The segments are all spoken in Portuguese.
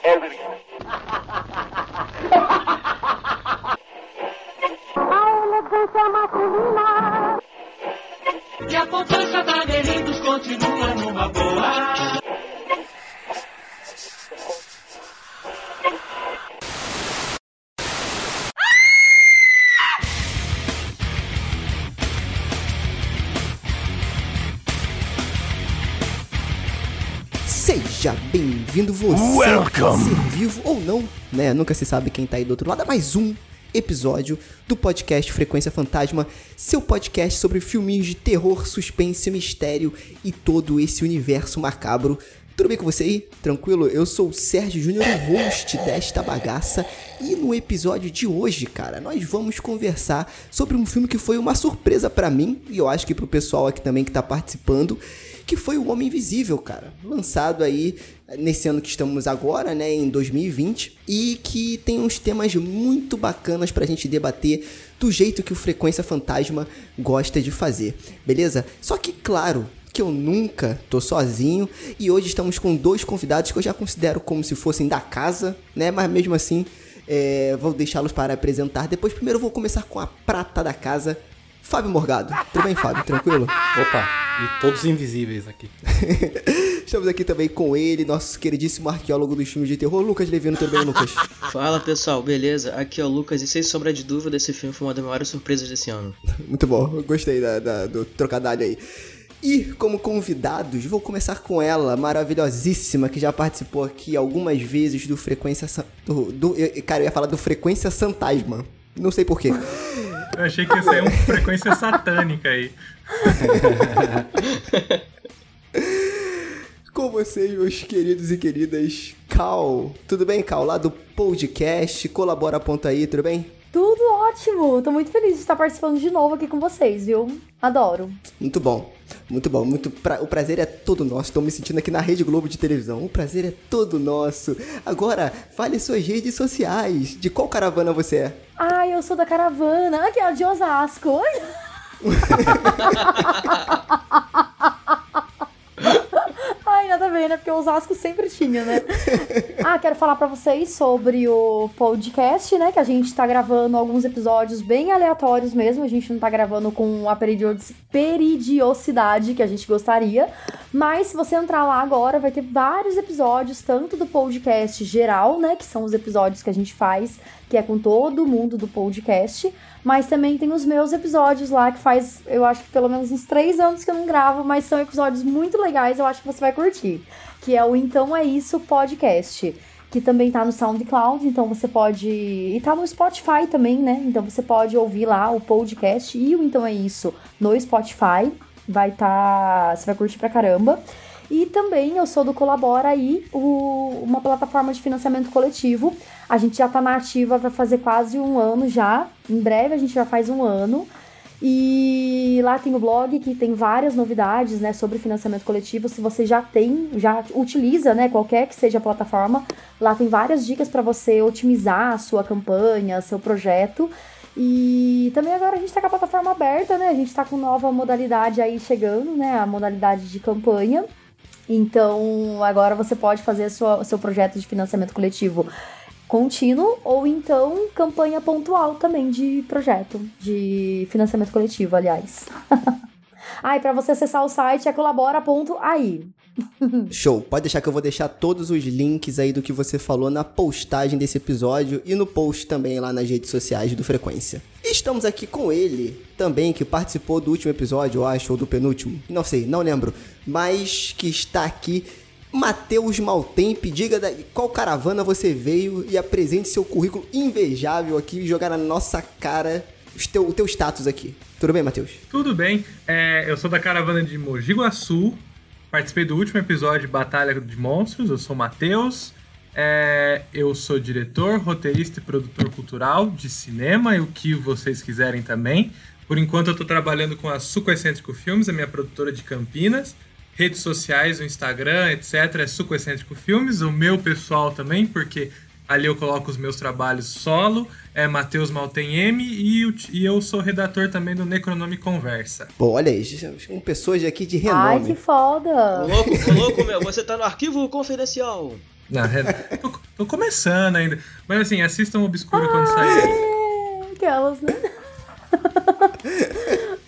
A elegância masculina. E a poupança da Merindos continua numa boa. Bem-vindo você, Welcome. ser vivo ou não, né? Nunca se sabe quem tá aí do outro lado. A mais um episódio do podcast Frequência Fantasma, seu podcast sobre filminhos de terror, suspense, mistério e todo esse universo macabro. Tudo bem com você aí? Tranquilo? Eu sou o Sérgio Júnior, o host desta bagaça. E no episódio de hoje, cara, nós vamos conversar sobre um filme que foi uma surpresa pra mim e eu acho que pro pessoal aqui também que tá participando, que foi O Homem Invisível, cara. Lançado aí nesse ano que estamos agora, né, em 2020, e que tem uns temas muito bacanas pra gente debater do jeito que o Frequência Fantasma gosta de fazer, beleza? Só que, claro, que eu nunca tô sozinho e hoje estamos com dois convidados que eu já considero como se fossem da casa, né? Mas mesmo assim, é, vou deixá-los para apresentar. Depois, primeiro, vou começar com a prata da casa, Fábio Morgado. Tudo bem, Fábio? Tranquilo? Opa, e todos invisíveis aqui. Estamos aqui também com ele, nosso queridíssimo arqueólogo dos filmes de terror, Lucas Levino. Tudo bem, Lucas? Fala pessoal, beleza? Aqui é o Lucas e sem sombra de dúvida, esse filme foi uma das maiores surpresas desse ano. Muito bom, gostei da, da- do trocadilho aí. E como convidados, vou começar com ela, maravilhosíssima, que já participou aqui algumas vezes do Frequência. Do, do, eu- cara, eu ia falar do Frequência Santasma. Não sei porquê. Eu achei que ia ser uma frequência satânica aí. Com vocês, meus queridos e queridas, Cal. Tudo bem, Cal? Lá do podcast, colabora.aí, tudo bem? Tudo ótimo! Tô muito feliz de estar participando de novo aqui com vocês, viu? Adoro. Muito bom, muito bom. Muito pra- O prazer é todo nosso. Estou me sentindo aqui na Rede Globo de televisão. O prazer é todo nosso. Agora, fale suas redes sociais. De qual caravana você é? Ai, eu sou da caravana. Aqui, ó, de Osasco. Ai, nada a ver, né? Porque o Osasco sempre tinha, né? Ah, quero falar pra vocês sobre o podcast, né? Que a gente tá gravando alguns episódios bem aleatórios mesmo. A gente não tá gravando com a peridiosidade que a gente gostaria. Mas se você entrar lá agora, vai ter vários episódios, tanto do podcast geral, né? Que são os episódios que a gente faz, que é com todo mundo do podcast. Mas também tem os meus episódios lá, que faz, eu acho que pelo menos uns três anos que eu não gravo, mas são episódios muito legais, eu acho que você vai curtir. Que é o Então É Isso Podcast. Que também tá no SoundCloud, então você pode. E tá no Spotify também, né? Então você pode ouvir lá o podcast e o Então É Isso no Spotify. Vai tá. Você vai curtir pra caramba. E também eu sou do Colabora aí, o- uma plataforma de financiamento coletivo. A gente já tá na ativa, vai fazer quase um ano já. Em breve a gente já faz um ano. E lá tem o blog que tem várias novidades, né, sobre financiamento coletivo. Se você já tem, já utiliza, né, qualquer que seja a plataforma, lá tem várias dicas para você otimizar a sua campanha, seu projeto. E também agora a gente tá com a plataforma aberta, né? A gente tá com nova modalidade aí chegando, né? A modalidade de campanha. Então, agora você pode fazer sua- seu projeto de financiamento coletivo contínuo ou então campanha pontual também de projeto, de financiamento coletivo, aliás. ah, e pra você acessar o site é colabora.ai. Show. Pode deixar que eu vou deixar todos os links aí do que você falou na postagem desse episódio e no post também lá nas redes sociais do Frequência. E estamos aqui com ele também, que participou do último episódio, eu acho, ou do penúltimo. Não sei, não lembro. Mas que está aqui. Matheus Maltempe, diga da qual caravana você veio e apresente seu currículo invejável aqui e jogar na nossa cara teu- o teu status aqui. Tudo bem, Matheus? Tudo bem, é, eu sou da caravana de Mogi Guaçu, participei do último episódio de Batalha de Monstros, eu sou o Matheus, é, eu sou diretor, roteirista e produtor cultural de cinema e o que vocês quiserem também. Por enquanto eu tô trabalhando com a Suco Excêntrico Filmes, a minha produtora de Campinas. Redes sociais, o Instagram, etc. É Suco Excêntrico Filmes. O meu pessoal também, porque ali eu coloco os meus trabalhos solo. É Matheus Maltem M e, o- e eu sou redator também do Necronome Conversa. Pô, olha aí, com pessoas aqui de Ai, renome. que foda! Ô louco, ô louco, meu, você tá no arquivo confidencial. Não, é- tô, tô começando ainda. Mas assim, assistam Obscuro quando sair. É, aquelas, né?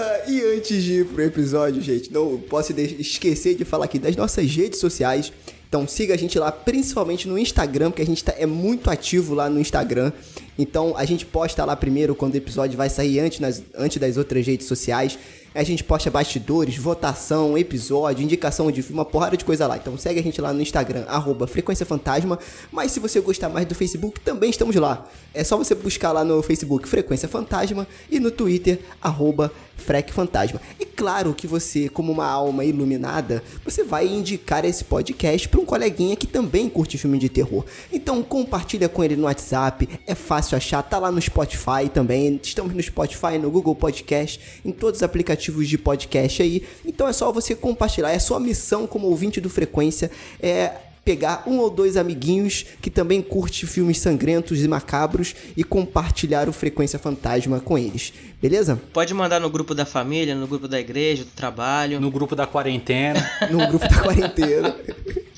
Ah, e antes de ir pro episódio, gente, não posso de- esquecer de falar aqui das nossas redes sociais. Então siga a gente lá, principalmente no Instagram, porque a gente tá, é muito ativo lá no Instagram. Então a gente posta lá primeiro quando o episódio vai sair antes, nas- antes das outras redes sociais. A gente posta bastidores, votação, episódio, indicação de filme, uma porrada de coisa lá. Então segue a gente lá no Instagram, arroba Frequência Fantasma. Mas se você gostar mais do Facebook, também estamos lá. É só você buscar lá no Facebook Frequência Fantasma e no Twitter, arroba Frec Fantasma. E claro que você, como uma alma iluminada, você vai indicar esse podcast para um coleguinha que também curte filme de terror. Então compartilha com ele no WhatsApp, é fácil achar, tá lá no Spotify também. Estamos no Spotify, no Google Podcast, em todos os aplicativos de podcast aí. Então é só você compartilhar. É sua missão como ouvinte do Frequência é pegar um ou dois amiguinhos que também curte filmes sangrentos e macabros e compartilhar o Frequência Fantasma com eles. Beleza? Pode mandar no grupo da família, no grupo da igreja, do trabalho. No grupo da quarentena. no grupo da quarentena.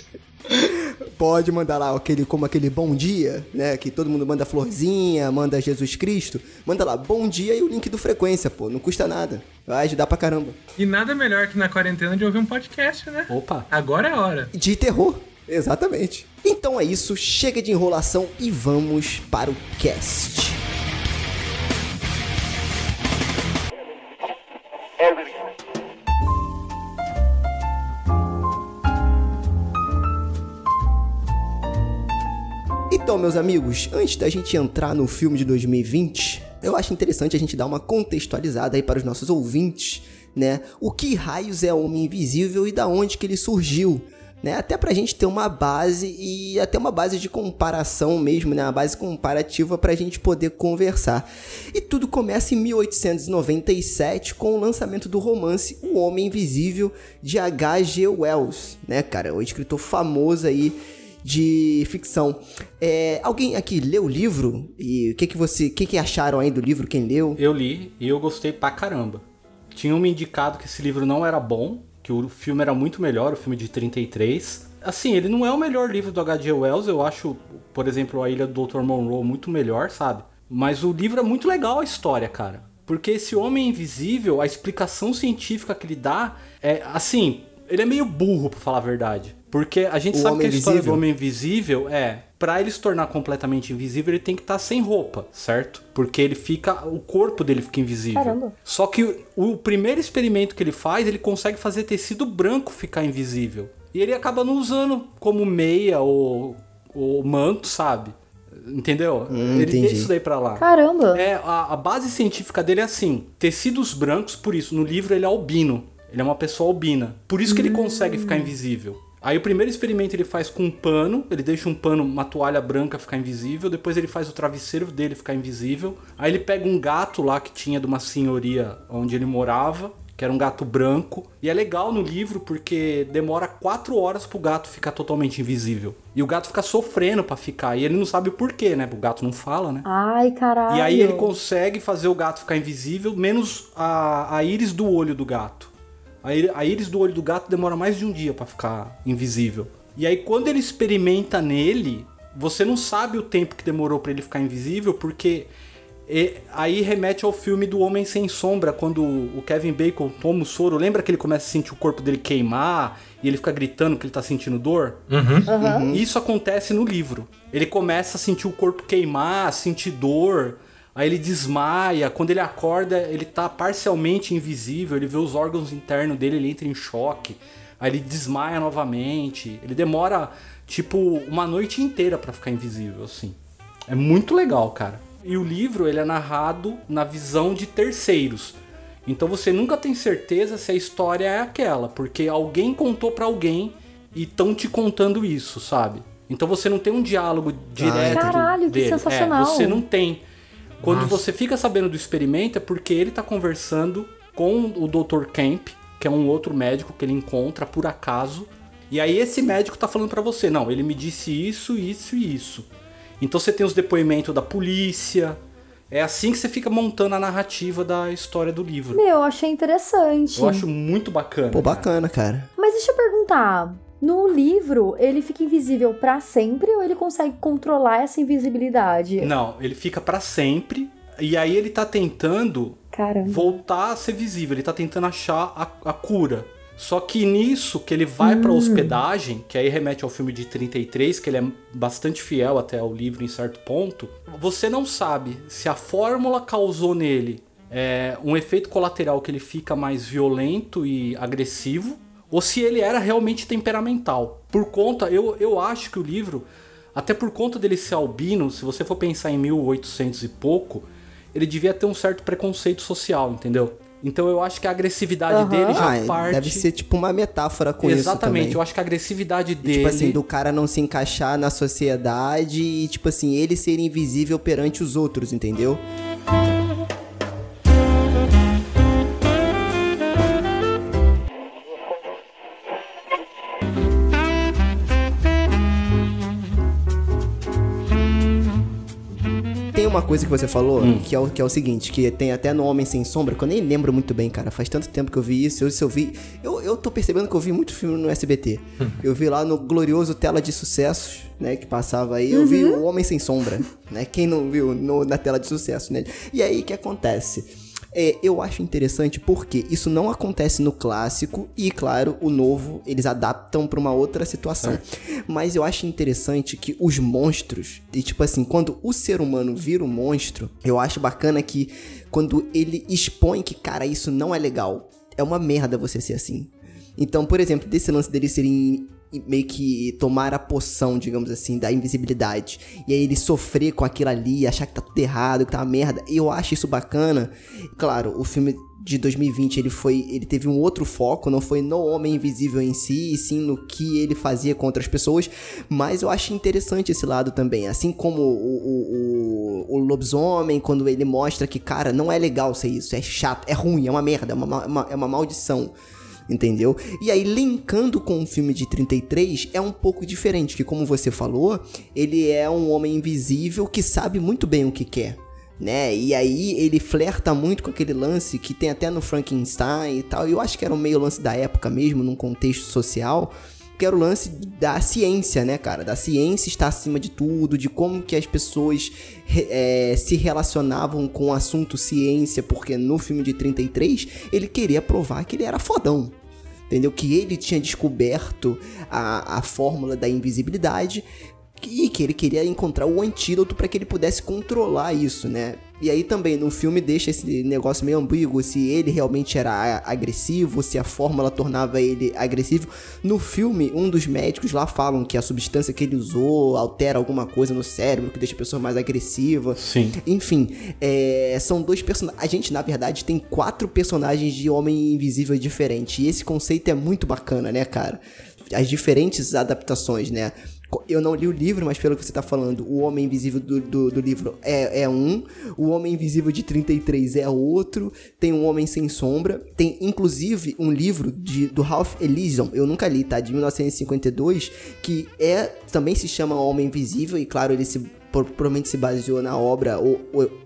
Pode mandar lá aquele, como aquele bom dia, né? Que todo mundo manda florzinha, manda Jesus Cristo. Manda lá, bom dia e o link do frequência, pô. Não custa nada. Vai ajudar pra caramba. E nada melhor que na quarentena de ouvir um podcast, né? Opa. Agora é a hora. De terror, exatamente. Então é isso, chega de enrolação e vamos para o cast. Então, meus amigos, antes da gente entrar no filme de 2020, eu acho interessante a gente dar uma contextualizada aí para os nossos ouvintes, né? O que raios é Homem Invisível e da onde que ele surgiu, né? Até pra gente ter uma base e até uma base de comparação mesmo, né? Uma base comparativa pra gente poder conversar. E tudo começa em 1897 com o lançamento do romance O Homem Invisível de H.G. Wells, né, cara? O escritor famoso aí de ficção. É, alguém aqui leu o livro? E o que que você, o que que acharam aí do livro? Quem leu? Eu li e eu gostei pra caramba. Tinham me indicado que esse livro não era bom, que o filme era muito melhor, o filme de 33. Assim, ele não é o melhor livro do H.G. Wells, eu acho, por exemplo, A Ilha do Dr. Monroe muito melhor, sabe? Mas o livro é muito legal a história, cara. Porque esse homem invisível, a explicação científica que ele dá é assim, ele é meio burro, pra falar a verdade. Porque a gente O sabe que a história do Invisível? homem invisível é, Pra ele se tornar completamente invisível, ele tem que estar sem roupa, certo? Porque ele fica, o corpo dele fica invisível. Caramba. Só que o, o primeiro experimento que ele faz, ele consegue fazer tecido branco ficar invisível. E ele acaba não usando como meia ou, ou manto, sabe? Entendeu? Hum, ele entendi. deixa isso daí pra lá. Caramba. É, a, a base científica dele é assim: tecidos brancos, por isso, no livro ele é albino. Ele é uma pessoa albina. Por isso que ele consegue ficar invisível. Aí o primeiro experimento ele faz com um pano, ele deixa um pano, uma toalha branca ficar invisível, depois ele faz o travesseiro dele ficar invisível. Aí ele pega um gato lá que tinha de uma senhoria onde ele morava, que era um gato branco. E é legal no livro porque demora quatro horas pro gato ficar totalmente invisível. E o gato fica sofrendo pra ficar. E ele não sabe o porquê, né? O gato não fala, né? Ai, caralho. E aí ele consegue fazer o gato ficar invisível, menos a, a íris do olho do gato. A, íris do olho do gato demora mais de um dia pra ficar invisível. E aí quando ele experimenta nele, você não sabe o tempo que demorou pra ele ficar invisível, porque e- aí remete ao filme do Homem Sem Sombra, quando o Kevin Bacon toma o soro. Lembra que ele começa a sentir o corpo dele queimar e ele fica gritando que ele tá sentindo dor? Uhum. Isso acontece no livro. Ele começa a sentir o corpo queimar, sentir dor, aí ele desmaia. Quando ele acorda, ele tá parcialmente invisível, ele vê os órgãos internos dele, ele entra em choque. Aí ele desmaia novamente. Ele demora, tipo, uma noite inteira pra ficar invisível, assim. É muito legal, cara. E o livro, ele é narrado na visão de terceiros. Então você nunca tem certeza se a história é aquela, porque alguém contou pra alguém e estão te contando isso, sabe? Então você não tem um diálogo direto Caralho, que dele. sensacional. É, você não tem. Quando Nossa. você fica sabendo do experimento é porque ele tá conversando com o Dr. Kemp, que é um outro médico que ele encontra por acaso. E aí esse médico tá falando pra você, não, ele me disse isso, isso e isso. Então você tem os depoimentos da polícia. É assim que você fica montando a narrativa da história do livro. Meu, eu achei interessante. Eu acho muito bacana. Pô, cara. bacana, cara. Mas deixa eu perguntar. No livro, ele fica invisível pra sempre ou ele consegue controlar essa invisibilidade? Não, ele fica pra sempre. E aí ele tá tentando Caramba. voltar a ser visível. Ele tá tentando achar a, a cura. Só que nisso que ele vai pra hospedagem, que aí remete ao filme de 33, que ele é bastante fiel até ao livro em certo ponto, você não sabe se a fórmula causou nele é, um efeito colateral que ele fica mais violento e agressivo, ou se ele era realmente temperamental. Por conta, eu, eu acho que o livro, até por conta dele ser albino, se você for pensar em 1800 e pouco, ele devia ter um certo preconceito social, entendeu? Então eu acho que a agressividade Aham. dele já Ah, parte. deve ser tipo uma metáfora com isso Exatamente, eu acho que a agressividade dele. Tipo assim, do cara não se encaixar na sociedade e, tipo assim, ele ser invisível perante os outros, entendeu? Tem coisa que você falou, Hum. que, é o, que é o seguinte, que tem até no Homem Sem Sombra, que eu nem lembro muito bem, cara. Faz tanto tempo que eu vi isso. Eu, se eu vi. Eu, eu tô percebendo que eu vi muito filme no SBT. eu vi lá no glorioso Tela de Sucessos, né? Que passava aí. Eu vi o Homem Sem Sombra, né? Quem não viu no- na tela de sucesso, né? E aí o que acontece? É, eu acho interessante porque isso não acontece no clássico e, claro, o novo eles adaptam pra uma outra situação. Mas eu acho interessante que os monstros, e tipo assim, quando o ser humano vira um monstro, eu acho bacana que quando ele expõe que, cara, isso não é legal, é uma merda você ser assim. Então, por exemplo, desse lance dele serem meio que tomar a poção, digamos assim, da invisibilidade. E aí ele sofrer com aquilo ali, achar que tá tudo errado, que tá uma merda. E eu acho isso bacana. Claro, o filme de 2020 ele foi ele teve um outro foco não foi no homem invisível em si e sim no que ele fazia com outras pessoas mas eu acho interessante esse lado também assim como o, o, o, o lobisomem quando ele mostra que cara não é legal ser isso é chato é ruim é uma merda é uma, ma- uma- é uma maldição entendeu? E aí, linkando com o filme de 33, é um pouco diferente, que como você falou, ele é um homem invisível que sabe muito bem o que quer. Né? E aí ele flerta muito com aquele lance que tem até no Frankenstein e tal. Eu acho que era um meio lance da época mesmo, num contexto social, que era o lance da ciência, né, cara? Da ciência estar acima de tudo, de como que as pessoas eh, se relacionavam com o assunto ciência, porque no filme de 33 ele queria provar que ele era fodão entendeu? Que ele tinha descoberto a, a fórmula da invisibilidade e que ele queria encontrar o antídoto para que ele pudesse controlar isso, né? E aí também no filme deixa esse negócio meio ambíguo se ele realmente era agressivo, se a fórmula tornava ele agressivo. No filme, um dos médicos lá falam que a substância que ele usou altera alguma coisa no cérebro que deixa a pessoa mais agressiva. Sim. Enfim, é, são dois personagens. A gente, na verdade, tem quatro personagens de Homem Invisível diferente. E esse conceito é muito bacana, né, cara? As diferentes adaptações, né? Eu não li o livro, mas pelo que você tá falando, o Homem Invisível do, do, do livro é, é um, o Homem Invisível de 33 é outro, tem um Homem Sem Sombra, tem inclusive um livro de, do Ralph Ellison, eu nunca li, tá? De 1952, que é também se chama Homem Invisível, e claro, ele se provavelmente se baseou na obra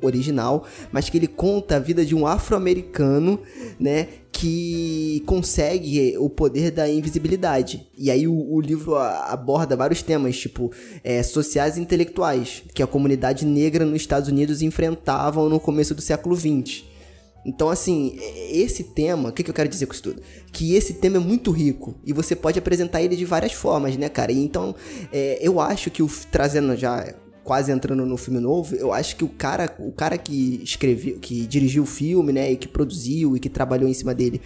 original, mas que ele conta a vida de um afro-americano, né, que consegue o poder da invisibilidade. E aí o, o livro aborda vários temas, tipo é, sociais e intelectuais, que a comunidade negra nos Estados Unidos enfrentavam no começo do século XX. Então, assim, esse tema, o que, que eu quero dizer com isso tudo? Que esse tema é muito rico e você pode apresentar ele de várias formas, né, cara? E então, é, eu acho que o trazendo já quase entrando no filme novo, eu acho que o cara, o cara que escreveu, que dirigiu o filme, né, e que produziu e que trabalhou em cima dele,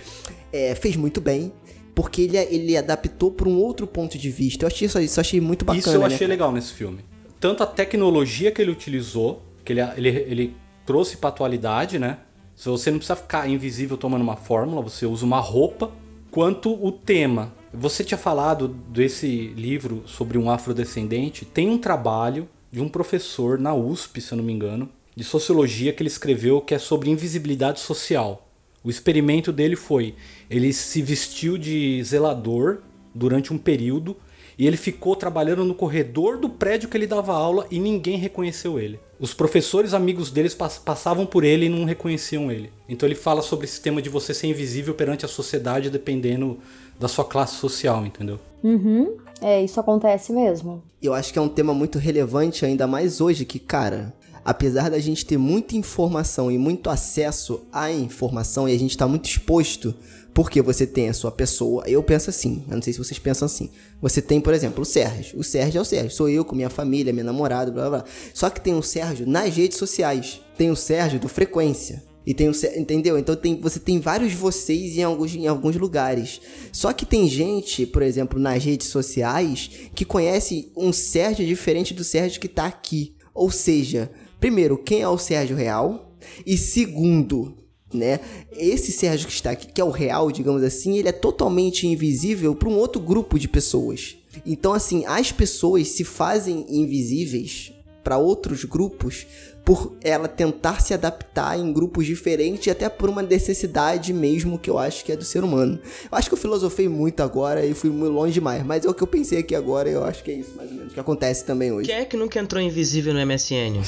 é, fez muito bem. Porque ele, ele adaptou para um outro ponto de vista. Eu achei isso, isso eu achei muito bacana. Isso eu né, achei cara? legal nesse filme. Tanto a tecnologia que ele utilizou, que ele, ele, ele trouxe pra atualidade, né? Se você não precisa ficar invisível tomando uma fórmula, você usa uma roupa, quanto o tema. Você tinha falado desse livro sobre um afrodescendente, tem um trabalho de um professor na USP, se eu não me engano, de sociologia que ele escreveu que é sobre invisibilidade social. O experimento dele foi, ele se vestiu de zelador durante um período e ele ficou trabalhando no corredor do prédio que ele dava aula e ninguém reconheceu ele. Os professores amigos deles pass- passavam por ele e não reconheciam ele. Então ele fala sobre esse tema de você ser invisível perante a sociedade dependendo da sua classe social, entendeu? Uhum. É, isso acontece mesmo. Eu acho que é um tema muito relevante, ainda mais hoje, que, cara, apesar da gente ter muita informação e muito acesso à informação e a gente tá muito exposto, porque você tem a sua pessoa. Eu penso assim, eu não sei se vocês pensam assim. Você tem, por exemplo, o Sérgio. O Sérgio é o Sérgio. Sou eu com minha família, minha namorada, blá blá blá. Só que tem o Sérgio nas redes sociais. Tem o Sérgio do Frequência. E tem Sé- entendeu? Então tem, você tem vários vocês em alguns, em alguns lugares. Só que tem gente, por exemplo, nas redes sociais, que conhece um Sérgio diferente do Sérgio que tá aqui. Ou seja, primeiro, quem é o Sérgio real? E segundo, né? Esse Sérgio que está aqui, que é o real, digamos assim, ele é totalmente invisível para um outro grupo de pessoas. Então, assim, as pessoas se fazem invisíveis para outros grupos por ela tentar se adaptar em grupos diferentes e até por uma necessidade mesmo que eu acho que é do ser humano. Eu acho que eu filosofei muito agora e fui muito longe demais, mas é o que eu pensei aqui agora e eu acho que é isso mais ou menos que acontece também hoje. Quem é que nunca entrou invisível no MSN?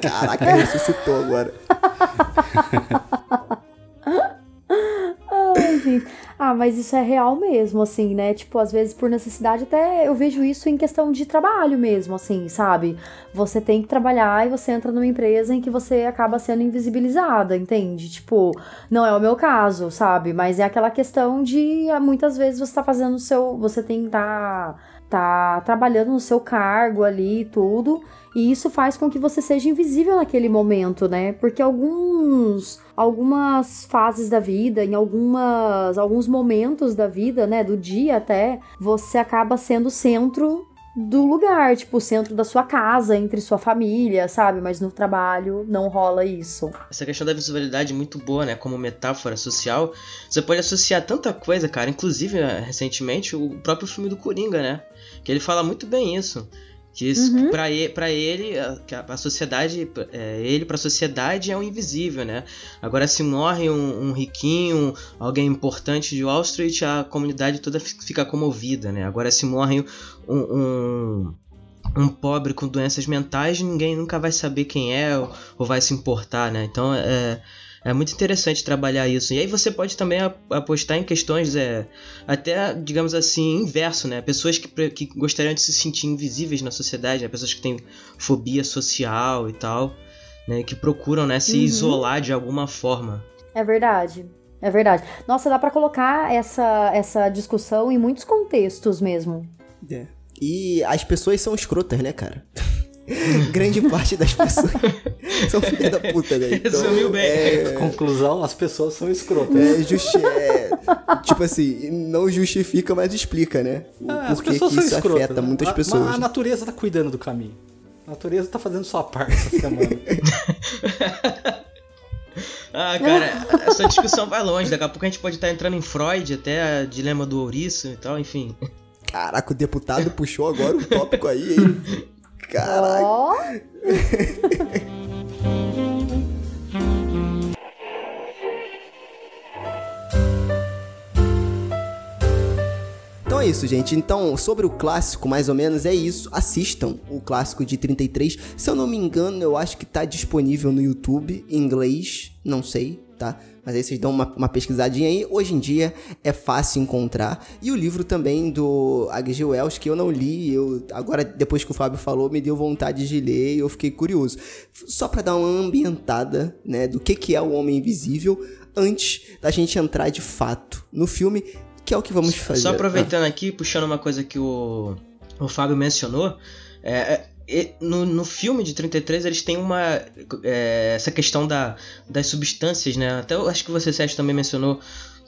Caraca, ressuscitou agora. Ah, mas isso é real mesmo, assim, né? Tipo, às vezes por necessidade, até eu vejo isso em questão de trabalho mesmo, assim, sabe? Você tem que trabalhar e você entra numa empresa em que você acaba sendo invisibilizada, entende? Tipo, não é o meu caso, sabe? Mas é aquela questão de ah, muitas vezes você tá fazendo o seu. Você tem que tá, tá trabalhando no seu cargo ali e tudo. E isso faz com que você seja invisível naquele momento, né? Porque alguns algumas fases da vida, em algumas alguns momentos da vida, né, do dia até, você acaba sendo o centro do lugar, tipo, o centro da sua casa, entre sua família, sabe? Mas no trabalho não rola isso. Essa questão da visibilidade é muito boa, né? Como metáfora social. Você pode associar tanta coisa, cara. Inclusive, recentemente, o próprio filme do Coringa, né? Que ele fala muito bem isso. Que Uhum. pra ele, pra ele, a, a- a sociedade, é, ele pra sociedade é um invisível, né? Agora, se morre um, um riquinho, alguém importante de Wall Street, a comunidade toda fi- fica comovida, né? Agora, se morre um, um, um pobre com doenças mentais, ninguém nunca vai saber quem é ou, ou vai se importar, né? Então, é, é muito interessante trabalhar isso. E aí você pode também apostar em questões é, até, digamos assim, inverso, né? Pessoas que, que gostariam de se sentir invisíveis na sociedade, né? Pessoas que têm fobia social e tal, né? Que procuram, né, se Uhum. isolar de alguma forma. É verdade. É verdade. Nossa, dá pra colocar essa, essa discussão em muitos contextos mesmo. É. E as pessoas são escrotas, né, cara? Grande parte das pessoas são filha da puta, né? Então, Resumiu bem. É, Conclusão, as pessoas são escrotas. é, justi é, tipo assim, não justifica, mas explica, né? O Ah, as porquê que isso escrotas. afeta né? muitas A- pessoas. mas A natureza tá cuidando do caminho. A natureza tá fazendo sua parte essa semana. Ah, cara, essa discussão vai longe. Daqui a pouco a gente pode estar entrando em Freud, até dilema do ouriço e tal, enfim. Caraca, o deputado puxou agora um tópico aí, hein? Caraca. Ó, Então é isso, gente. Então, sobre o clássico, mais ou menos, é isso. Assistam o clássico de 33. Se eu não me engano, eu acho que tá disponível no YouTube, em inglês, não sei, tá? Mas aí vocês dão uma, uma pesquisadinha aí. Hoje em dia é fácil encontrar. E o livro também do H.G. Wells, que eu não li. Eu, agora, depois que o Fábio falou, me deu vontade de ler e eu fiquei curioso. Só pra dar uma ambientada, né, do que, que é o Homem Invisível, antes da gente entrar de fato no filme, que é o que vamos fazer. Só aproveitando aqui, puxando uma coisa que o, o Fábio mencionou, é, é, no, no filme de 33 eles têm uma. é, essa questão da, das substâncias, né? Até eu acho que você, Sérgio, também mencionou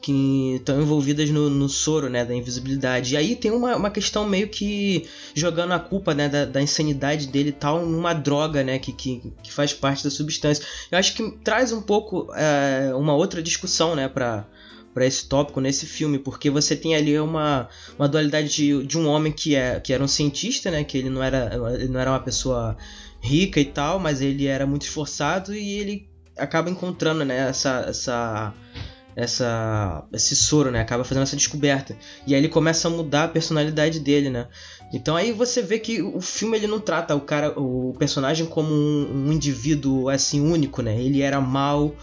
que estão envolvidas no, no soro, né, da invisibilidade. E aí tem uma, uma questão meio que jogando a culpa, né, da, da insanidade dele e tal numa droga, né, que, que, que faz parte da substância. Eu acho que traz um pouco é, uma outra discussão, né, pra, para esse tópico nesse filme, porque você tem ali uma, uma dualidade de, de um homem que, é, que era um cientista, né, que ele não era, ele não era uma pessoa rica e tal, mas ele era muito esforçado e ele acaba encontrando, né, essa, essa essa esse soro, né? Acaba fazendo essa descoberta. E aí ele começa a mudar a personalidade dele, né? Então aí você vê que o filme ele não trata o cara, o personagem como um, um indivíduo assim único, né? Ele era mal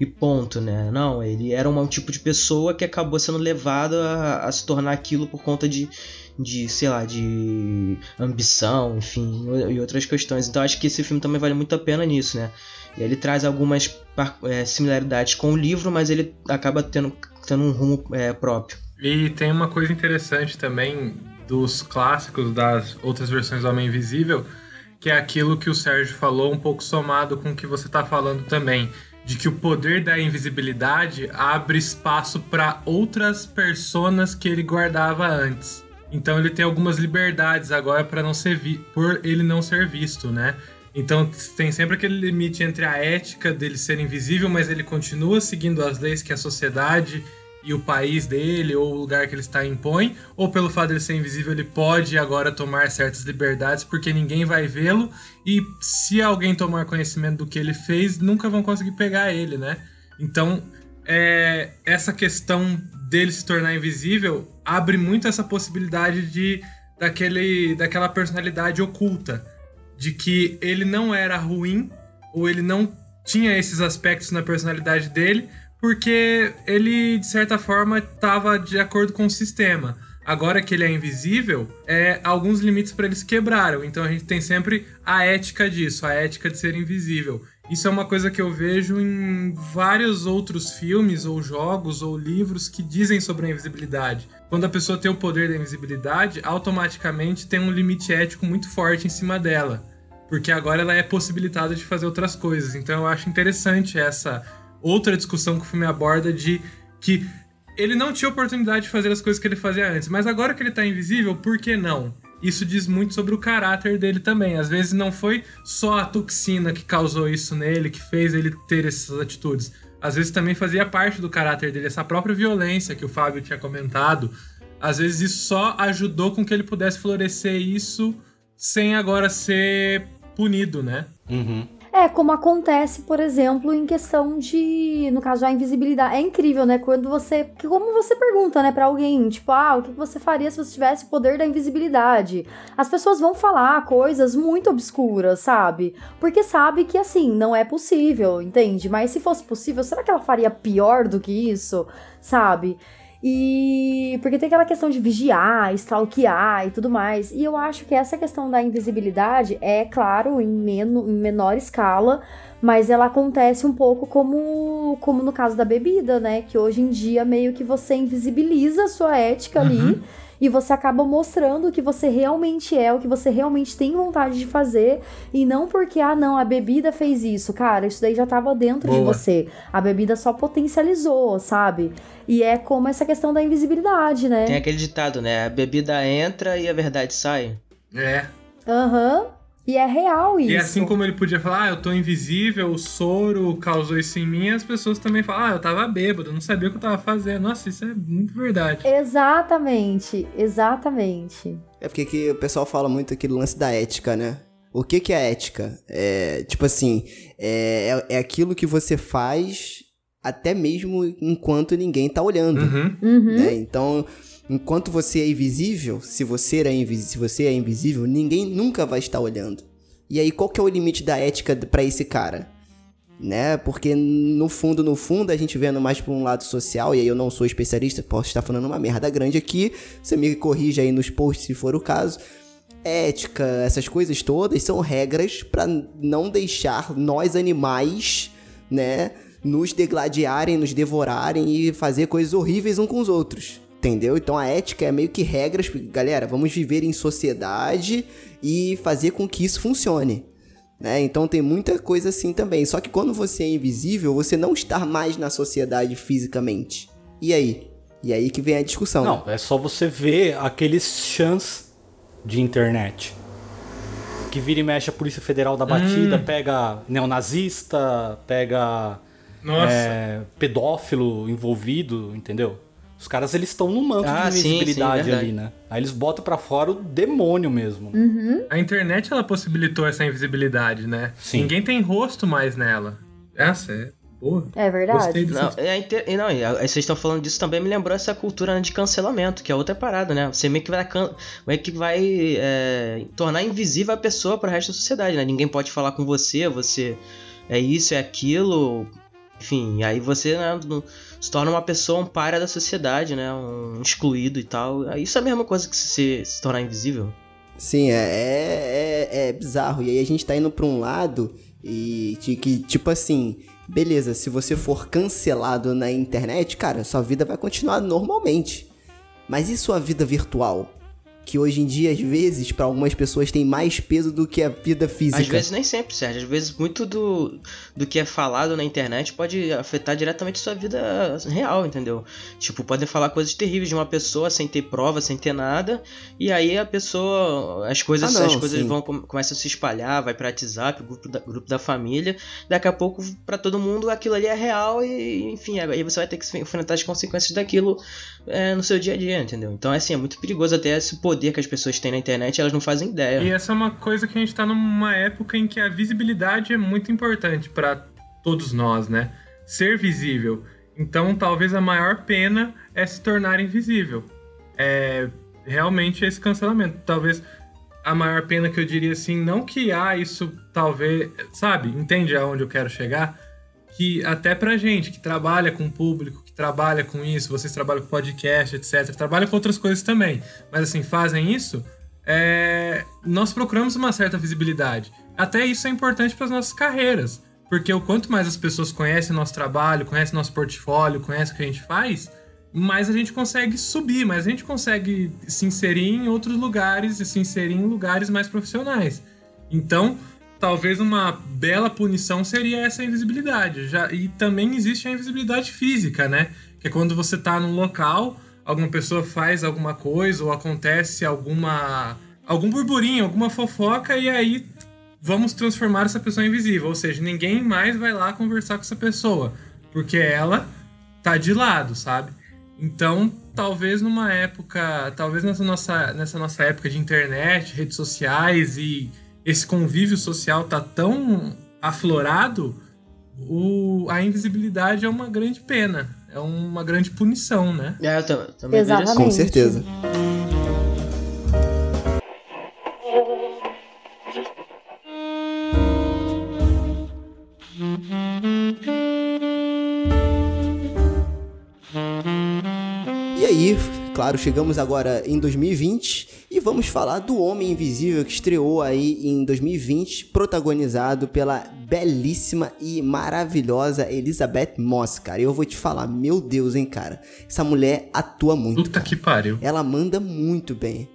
e ponto, né? Não, ele era um tipo de pessoa que acabou sendo levado a, a se tornar aquilo por conta de, de, sei lá, de ambição, enfim, e outras questões. Então acho que esse filme também vale muito a pena nisso, né? Ele traz algumas é, similaridades com o livro, mas ele acaba tendo, tendo um rumo é, próprio. E tem uma coisa interessante também dos clássicos, das outras versões do Homem Invisível, que é aquilo que o Sérgio falou, um pouco somado com o que você está falando também, de que o poder da invisibilidade abre espaço para outras personas que ele guardava antes. Então ele tem algumas liberdades agora para não ser vi por ele não ser visto, né? Então tem sempre aquele limite entre a ética dele ser invisível, mas ele continua seguindo as leis que a sociedade e o país dele ou o lugar que ele está impõe, ou pelo fato de ele ser invisível, ele pode agora tomar certas liberdades porque ninguém vai vê-lo e se alguém tomar conhecimento do que ele fez, nunca vão conseguir pegar ele, né? Então, é, essa questão dele se tornar invisível abre muito essa possibilidade de daquele, daquela personalidade oculta, de que ele não era ruim ou ele não tinha esses aspectos na personalidade dele, porque ele, de certa forma, estava de acordo com o sistema. Agora que ele é invisível, é, alguns limites para eles quebraram. Então a gente tem sempre a ética disso, a ética de ser invisível. Isso é uma coisa que eu vejo em vários outros filmes, ou jogos, ou livros que dizem sobre a invisibilidade. Quando a pessoa tem o poder da invisibilidade, automaticamente tem um limite ético muito forte em cima dela. Porque agora ela é possibilitada de fazer outras coisas. Então eu acho interessante essa outra discussão que o filme aborda de que ele não tinha oportunidade de fazer as coisas que ele fazia antes, mas agora que ele tá invisível, por que não? Isso diz muito sobre o caráter dele também. Às vezes não foi só a toxina que causou isso nele, que fez ele ter essas atitudes. Às vezes também fazia parte do caráter dele, essa própria violência que o Fábio tinha comentado. Às vezes isso só ajudou com que ele pudesse florescer isso sem agora ser punido, né? Uhum. É, como acontece, por exemplo, em questão de, no caso, a invisibilidade. É incrível, né? Quando você, como você pergunta, né, para alguém, tipo, ah, o que você faria se você tivesse o poder da invisibilidade? As pessoas vão falar coisas muito obscuras, sabe? Porque sabe que assim, não é possível, entende? Mas se fosse possível, será que ela faria pior do que isso, sabe? E porque tem aquela questão de vigiar, stalkear e tudo mais. E eu acho que essa questão da invisibilidade é, claro, em, em menor escala, mas ela acontece um pouco como, como no caso da bebida, né? Que hoje em dia meio que você invisibiliza a sua ética uhum. ali e você acaba mostrando o que você realmente é, o que você realmente tem vontade de fazer, e não porque, ah, não, a bebida fez isso. Cara, isso daí já tava dentro Boa. de você. A bebida só potencializou, sabe? E é como essa questão da invisibilidade, né? Tem aquele ditado, né? A bebida entra e a verdade sai. É. Aham. Uhum. E é real isso. E assim como ele podia falar, ah, eu tô invisível, o soro causou isso em mim, as pessoas também falam, ah, eu tava bêbado, não sabia o que eu tava fazendo. Nossa, isso é muito verdade. Exatamente, exatamente. É porque que o pessoal fala muito aqui do lance da ética, né? O que, que é ética? É, tipo assim, é, é, é aquilo que você faz até mesmo enquanto ninguém tá olhando. Uhum. Uhum. Né? Então, Enquanto você é invisível, se você é, invisível, se você é invisível, ninguém nunca vai estar olhando. E aí, qual que é o limite da ética para esse cara? Né? Porque no fundo, no fundo, a gente vendo mais por um lado social, e aí eu não sou especialista, posso estar falando uma merda grande aqui, você me corrija aí nos posts se for o caso. Ética, essas coisas todas são regras para não deixar nós animais, né, nos degladiarem, nos devorarem e fazer coisas horríveis uns com os outros. Entendeu? Então a ética é meio que regras, galera, vamos viver em sociedade e fazer com que isso funcione. Né? Então tem muita coisa assim também. Só que quando você é invisível, você não está mais na sociedade fisicamente. E aí? E aí que vem a discussão. Não, né? é só você ver aqueles chans de internet. Que vira e mexe a Polícia Federal da Batida, hum. pega neonazista, pega é, pedófilo envolvido, entendeu? Os caras eles estão no manto ah, de invisibilidade sim, sim, ali, né? Aí eles botam para fora o demônio mesmo. Uhum. A internet ela possibilitou essa invisibilidade, né? Sim. Ninguém tem rosto mais nela. Essa é boa. É verdade. Não, é inter... não, vocês estão falando disso também me lembrou essa cultura de cancelamento, que é outra parada, né? Você meio que vai, can... meio que vai é... tornar invisível a pessoa para o resto da sociedade, né? Ninguém pode falar com você, você é isso, é aquilo Enfim, aí você né, no- se torna uma pessoa, um para da sociedade, né? Um excluído e tal. Aí Isso é a mesma coisa que se, se tornar invisível. Sim, é, é, é, é bizarro. E aí a gente tá indo pra um lado e que, tipo assim, beleza, se você for cancelado na internet, cara, sua vida vai continuar normalmente. Mas e sua vida virtual? Que hoje em dia, às vezes, pra algumas pessoas tem mais peso do que a vida física. Às vezes nem sempre, Sérgio. Às vezes muito do, do que é falado na internet pode afetar diretamente sua vida real, entendeu? Tipo, podem falar coisas terríveis de uma pessoa sem ter prova, sem ter nada, e aí a pessoa. As coisas, Ah, não, as coisas sim. vão com- começam a se espalhar, vai pra WhatsApp, grupo da, grupo da família. Daqui a pouco, pra todo mundo, aquilo ali é real e, enfim, aí você vai ter que enfrentar as consequências daquilo é, no seu dia a dia, entendeu? Então, assim, é muito perigoso até esse poder que as pessoas têm na internet, elas não fazem ideia. E essa é uma coisa que a gente tá numa época em que a visibilidade é muito importante pra todos nós, né? Ser visível. Então, talvez a maior pena é se tornar invisível. É realmente esse cancelamento. Talvez a maior pena que eu diria assim, não que ah, isso talvez, sabe? Entende aonde eu quero chegar? Que até pra gente que trabalha com público, trabalha com isso, vocês trabalham com podcast, etc, trabalham com outras coisas também, mas assim, fazem isso, é, nós procuramos uma certa visibilidade. Até isso é importante para as nossas carreiras, porque o quanto mais as pessoas conhecem nosso trabalho, conhecem nosso portfólio, conhecem o que a gente faz, mais a gente consegue subir, mais a gente consegue se inserir em outros lugares e se inserir em lugares mais profissionais. Então, talvez uma bela punição seria essa invisibilidade. Já, e também existe a invisibilidade física, né? Que é quando você tá num local, alguma pessoa faz alguma coisa ou acontece alguma algum burburinho, alguma fofoca e aí vamos transformar essa pessoa invisível, ou seja, ninguém mais vai lá conversar com essa pessoa, porque ela tá de lado, sabe? Então, talvez numa época, talvez nessa nossa, nessa nossa época de internet, redes sociais e esse convívio social tá tão aflorado, o, a invisibilidade é uma grande pena, é uma grande punição, né? É, eu tam- também vejo assim. Exatamente. Com certeza. E aí, claro, chegamos agora em 2020 e vamos falar do Homem Invisível que estreou aí em 2020, protagonizado pela belíssima e maravilhosa Elizabeth Moss, cara. E eu vou te falar, meu Deus, hein, cara. Essa mulher atua muito. Puta que pariu. Ela manda muito bem.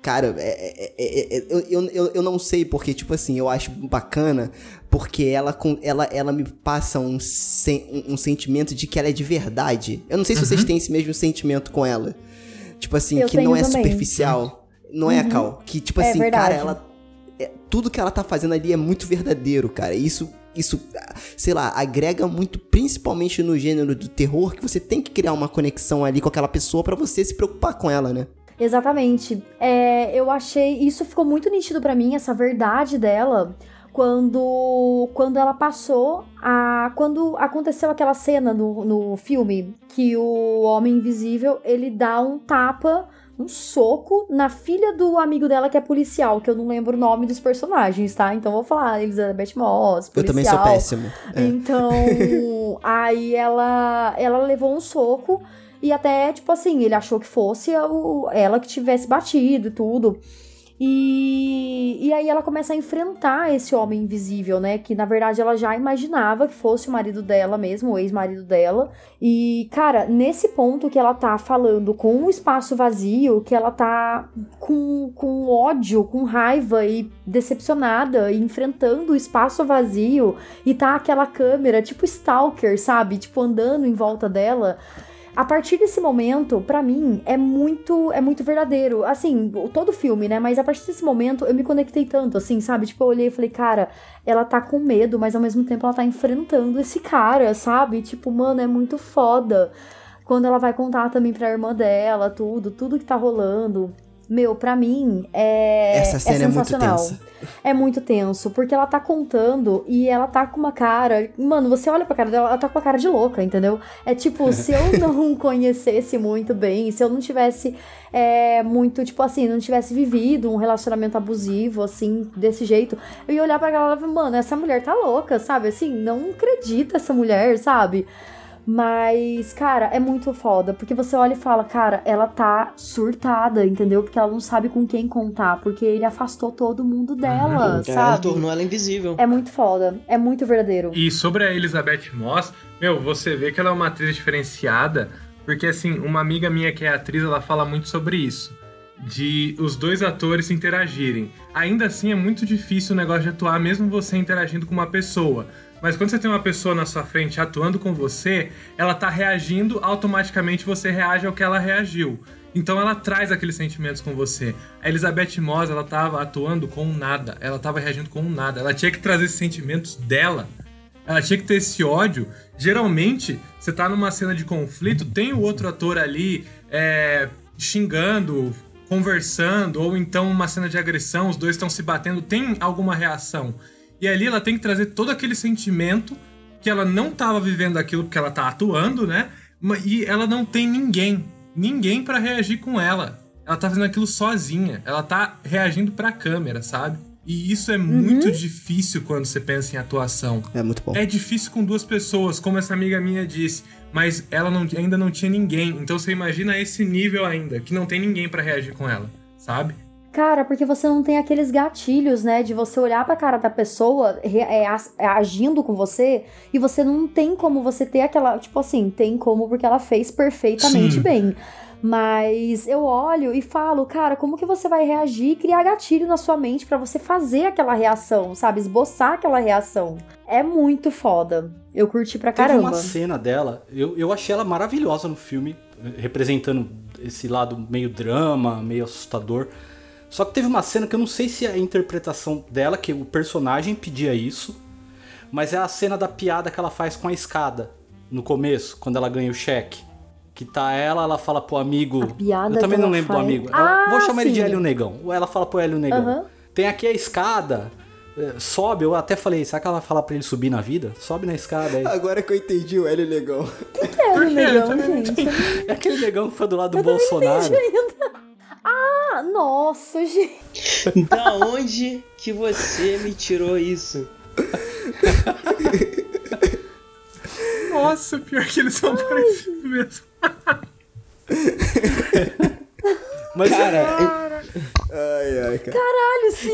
Cara, é- é- é- é- eu, eu, eu, eu não sei porque, tipo assim, eu acho bacana porque ela, com- ela, ela me passa um, sen- um, um sentimento de que ela é de verdade. Eu não sei se vocês têm esse mesmo sentimento com ela. Tipo assim, Eu que não é também. superficial. Não é, Cal? Que, tipo É assim, verdade. cara, ela. é- tudo que ela tá fazendo ali é muito verdadeiro, cara. Isso, isso, sei lá, agrega muito, principalmente no gênero do terror, que você tem que criar uma conexão ali com aquela pessoa pra você se preocupar com ela, né? Exatamente. É, eu achei. Isso ficou muito nítido pra mim, essa verdade dela, quando, quando ela passou a. Quando aconteceu aquela cena no, no filme que o Homem Invisível ele dá um tapa. Um soco na filha do amigo dela que é policial, que eu não lembro o nome dos personagens, tá? Então vou falar Elizabeth Moss, policial. Eu também sou péssimo. É. Então, aí ela, ela levou um soco e até, tipo assim, ele achou que fosse o, ela que tivesse batido e tudo. E, e aí ela começa a enfrentar esse homem invisível, né? Que na verdade ela já imaginava que fosse o marido dela mesmo, o ex-marido dela. E, cara, nesse ponto que ela tá falando com o espaço vazio, que ela tá com, com ódio, com raiva e decepcionada, e enfrentando o espaço vazio, e tá aquela câmera, tipo Stalker, sabe? Tipo, andando em volta dela. A partir desse momento, pra mim, é muito é muito verdadeiro. Assim, todo filme, né? Mas a partir desse momento eu me conectei tanto, assim, sabe? Tipo, eu olhei e falei, cara, ela tá com medo, mas ao mesmo tempo ela tá enfrentando esse cara, sabe? Tipo, mano, é muito foda. Quando ela vai contar também pra irmã dela, tudo, tudo que tá rolando. Meu, pra mim, é, Essa cena é muito sensacional. tensa. É muito tenso, porque ela tá contando e ela tá com uma cara. Mano, você olha pra cara dela, ela tá com uma cara de louca, entendeu? É tipo, se eu não conhecesse muito bem, se eu não tivesse é, muito, tipo assim, não tivesse vivido um relacionamento abusivo, assim, desse jeito, eu ia olhar pra ela e falar, mano, essa mulher tá louca, sabe? Assim, não acredita essa mulher, sabe? Mas, cara, é muito foda. Porque você olha e fala, cara, ela tá surtada, entendeu? Porque ela não sabe com quem contar. Porque ele afastou todo mundo dela, Ela sabe? tornou ela invisível. É muito foda. É muito verdadeiro. E sobre a Elizabeth Moss, meu, você vê que ela é uma atriz diferenciada, porque assim, uma amiga minha que é atriz, ela fala muito sobre isso. De os dois atores interagirem. Ainda assim, é muito difícil o negócio de atuar, mesmo você interagindo com uma pessoa. Mas quando você tem uma pessoa na sua frente atuando com você, ela tá reagindo, automaticamente você reage ao que ela reagiu. Então ela traz aqueles sentimentos com você. A Elizabeth Moss, ela tava atuando com nada. Ela tava reagindo com nada. Ela tinha que trazer esses sentimentos dela ela tinha que ter esse ódio. Geralmente, você tá numa cena de conflito, tem o outro ator ali é, xingando, conversando, ou então uma cena de agressão, os dois estão se batendo, tem alguma reação. E ali ela tem que trazer todo aquele sentimento que ela não tava vivendo aquilo porque ela tá atuando, né? E ela não tem ninguém, ninguém pra reagir com ela. Ela tá fazendo aquilo sozinha. Ela tá reagindo pra câmera, sabe? E isso é muito difícil quando você pensa em atuação. É muito bom. É difícil com duas pessoas, como essa amiga minha disse, mas ela não- ainda não tinha ninguém. Então você imagina esse nível ainda, que não tem ninguém pra reagir com ela, sabe? Cara, porque você não tem aqueles gatilhos, né? De você olhar pra cara da pessoa é, é, agindo com você e você não tem como você ter aquela. Tipo assim, tem como porque ela fez perfeitamente Sim. bem. Mas eu olho e falo, cara, como que você vai reagir e criar gatilho na sua mente pra você fazer aquela reação, sabe? Esboçar aquela reação. É muito foda. Eu curti pra Teve caramba. uma cena dela, eu, eu achei ela maravilhosa no filme, representando esse lado meio drama, meio assustador. Só que teve uma cena que eu não sei se é a interpretação dela, que o personagem pedia isso, mas é a cena da piada que ela faz com a escada no começo, quando ela ganha o cheque. Que tá ela, ela fala pro amigo. A piada eu também que não lembro faz. do amigo. Ela- Ah, vou chamar ele de sim. Hélio Negão. Ou ela fala pro Hélio Negão. Aham. Tem aqui a escada. eh, Sobe, eu até falei, será que ela vai falar pra ele subir na vida? Sobe na escada aí. Agora que eu entendi o Hélio Negão. É, Por quê? negão, Eu também gente. É aquele negão que foi do lado do Bolsonaro. Ah, nossa, gente. Da onde que você me tirou isso? Nossa, pior que eles são parecidos mesmo. Mas Cara, Ai, ai, cara. Caralho, sim.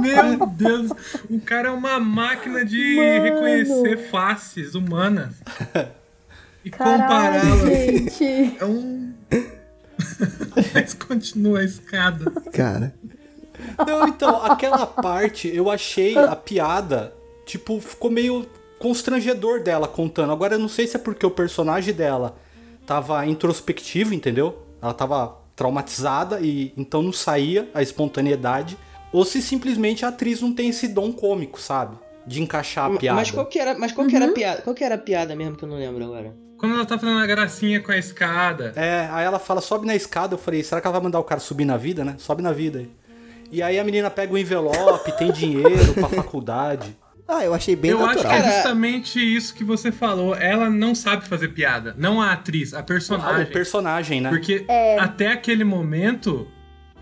Meu Deus, o cara é uma máquina de Mano. reconhecer faces humanas. E compará-las. gente. É um. Mas continua a escada. Cara. Não, então, aquela parte eu achei a piada, tipo, ficou meio constrangedor dela contando. Agora eu não sei se é porque o personagem dela tava introspectivo, entendeu? Ela tava traumatizada e então não saía a espontaneidade. Ou se simplesmente a atriz não tem esse dom cômico, sabe? De encaixar a piada. mas qual que era, mas qual que era a piada? Qual que era a piada mesmo que eu não lembro agora? Quando ela tá fazendo a gracinha com a escada. É, aí ela fala, sobe na escada. Eu falei, será que ela vai mandar o cara subir na vida, né? Sobe na vida aí. E aí a menina pega o envelope, tem dinheiro pra faculdade. Ah, eu achei bem eu acho natural. que é justamente isso que você falou. Ela não sabe fazer piada. Não a atriz, a Ah, personagem. o personagem, né? Porque É. até aquele momento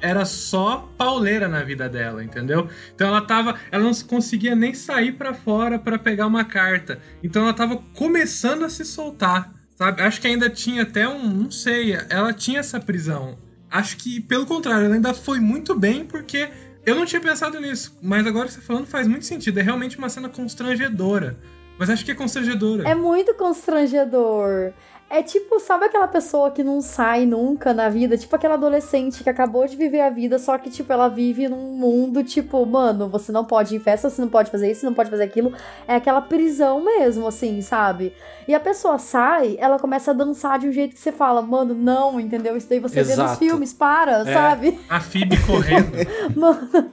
era só pauleira na vida dela, entendeu? Então ela tava, ela não conseguia nem sair pra fora pra pegar uma carta. Então ela tava começando a se soltar, sabe? Acho que ainda tinha até um, não sei, ela tinha essa prisão. Acho que pelo contrário, ela ainda foi muito bem porque eu não tinha pensado nisso, mas agora você falando faz muito sentido. É realmente uma cena constrangedora. Mas acho que é constrangedora. É muito constrangedor. É tipo, sabe aquela pessoa que não sai nunca na vida? Tipo aquela adolescente que acabou de viver a vida, só que, tipo, ela vive num mundo, tipo, mano, você não pode ir em festa, você não pode fazer isso, você não pode fazer aquilo. É aquela prisão mesmo, assim, sabe? E a pessoa sai, ela começa a dançar de um jeito que você fala, mano, não, entendeu? Isso daí você vê nos Exato. filmes, para, É. sabe? A Phoebe correndo. Mano,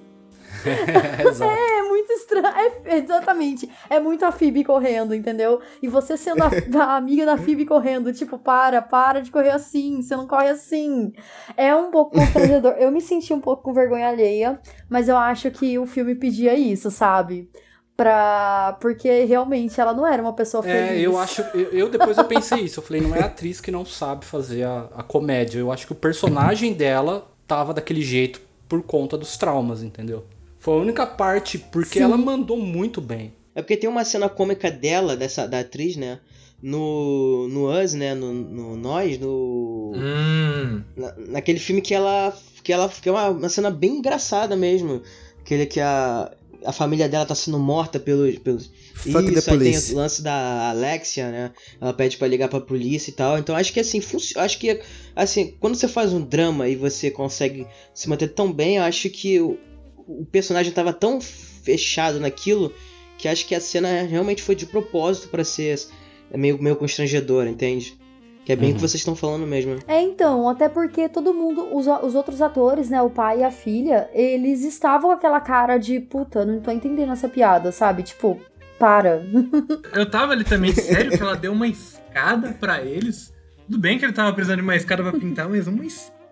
É, é muito estranho. É, exatamente. É muito a Phoebe correndo, entendeu? E você sendo a, a amiga da Phoebe correndo, tipo, para, para de correr assim, você não corre assim. É um pouco constrangedor. eu me senti um pouco com vergonha alheia, mas eu acho que o filme pedia isso, sabe? Pra... Porque realmente ela não era uma pessoa feliz. É, eu acho. Eu, eu depois eu pensei isso. Eu falei, não é a atriz que não sabe fazer a, a comédia. Eu acho que o personagem dela tava daquele jeito por conta dos traumas, entendeu? Foi a única parte, porque Sim. ela mandou muito bem. É porque tem uma cena cômica dela, dessa, da atriz, né? No, no Us, né? No, no Nós, no. Hum. na- naquele filme que ela. Que ela que é uma, uma cena bem engraçada mesmo. Aquele que a. A família dela tá sendo morta pelos. pelos... Fuck the Isso, aí tem o lance da Alexia, né? Ela pede pra ligar pra polícia e tal. Então acho que assim, funci- acho que assim, quando você faz um drama e você consegue se manter tão bem, eu acho que o, personagem tava tão fechado naquilo que acho que a cena realmente foi de propósito pra ser meio, meio constrangedora, entende? Que é bem o que vocês estão falando mesmo. É, então, até porque todo mundo, os, os outros atores, né, o pai e a filha, eles estavam com aquela cara de puta, não tô entendendo essa piada, sabe? Tipo, para. Eu tava ali também, sério, que ela deu uma escada pra eles. Tudo bem que ele tava precisando de uma escada pra pintar, mas uma escada?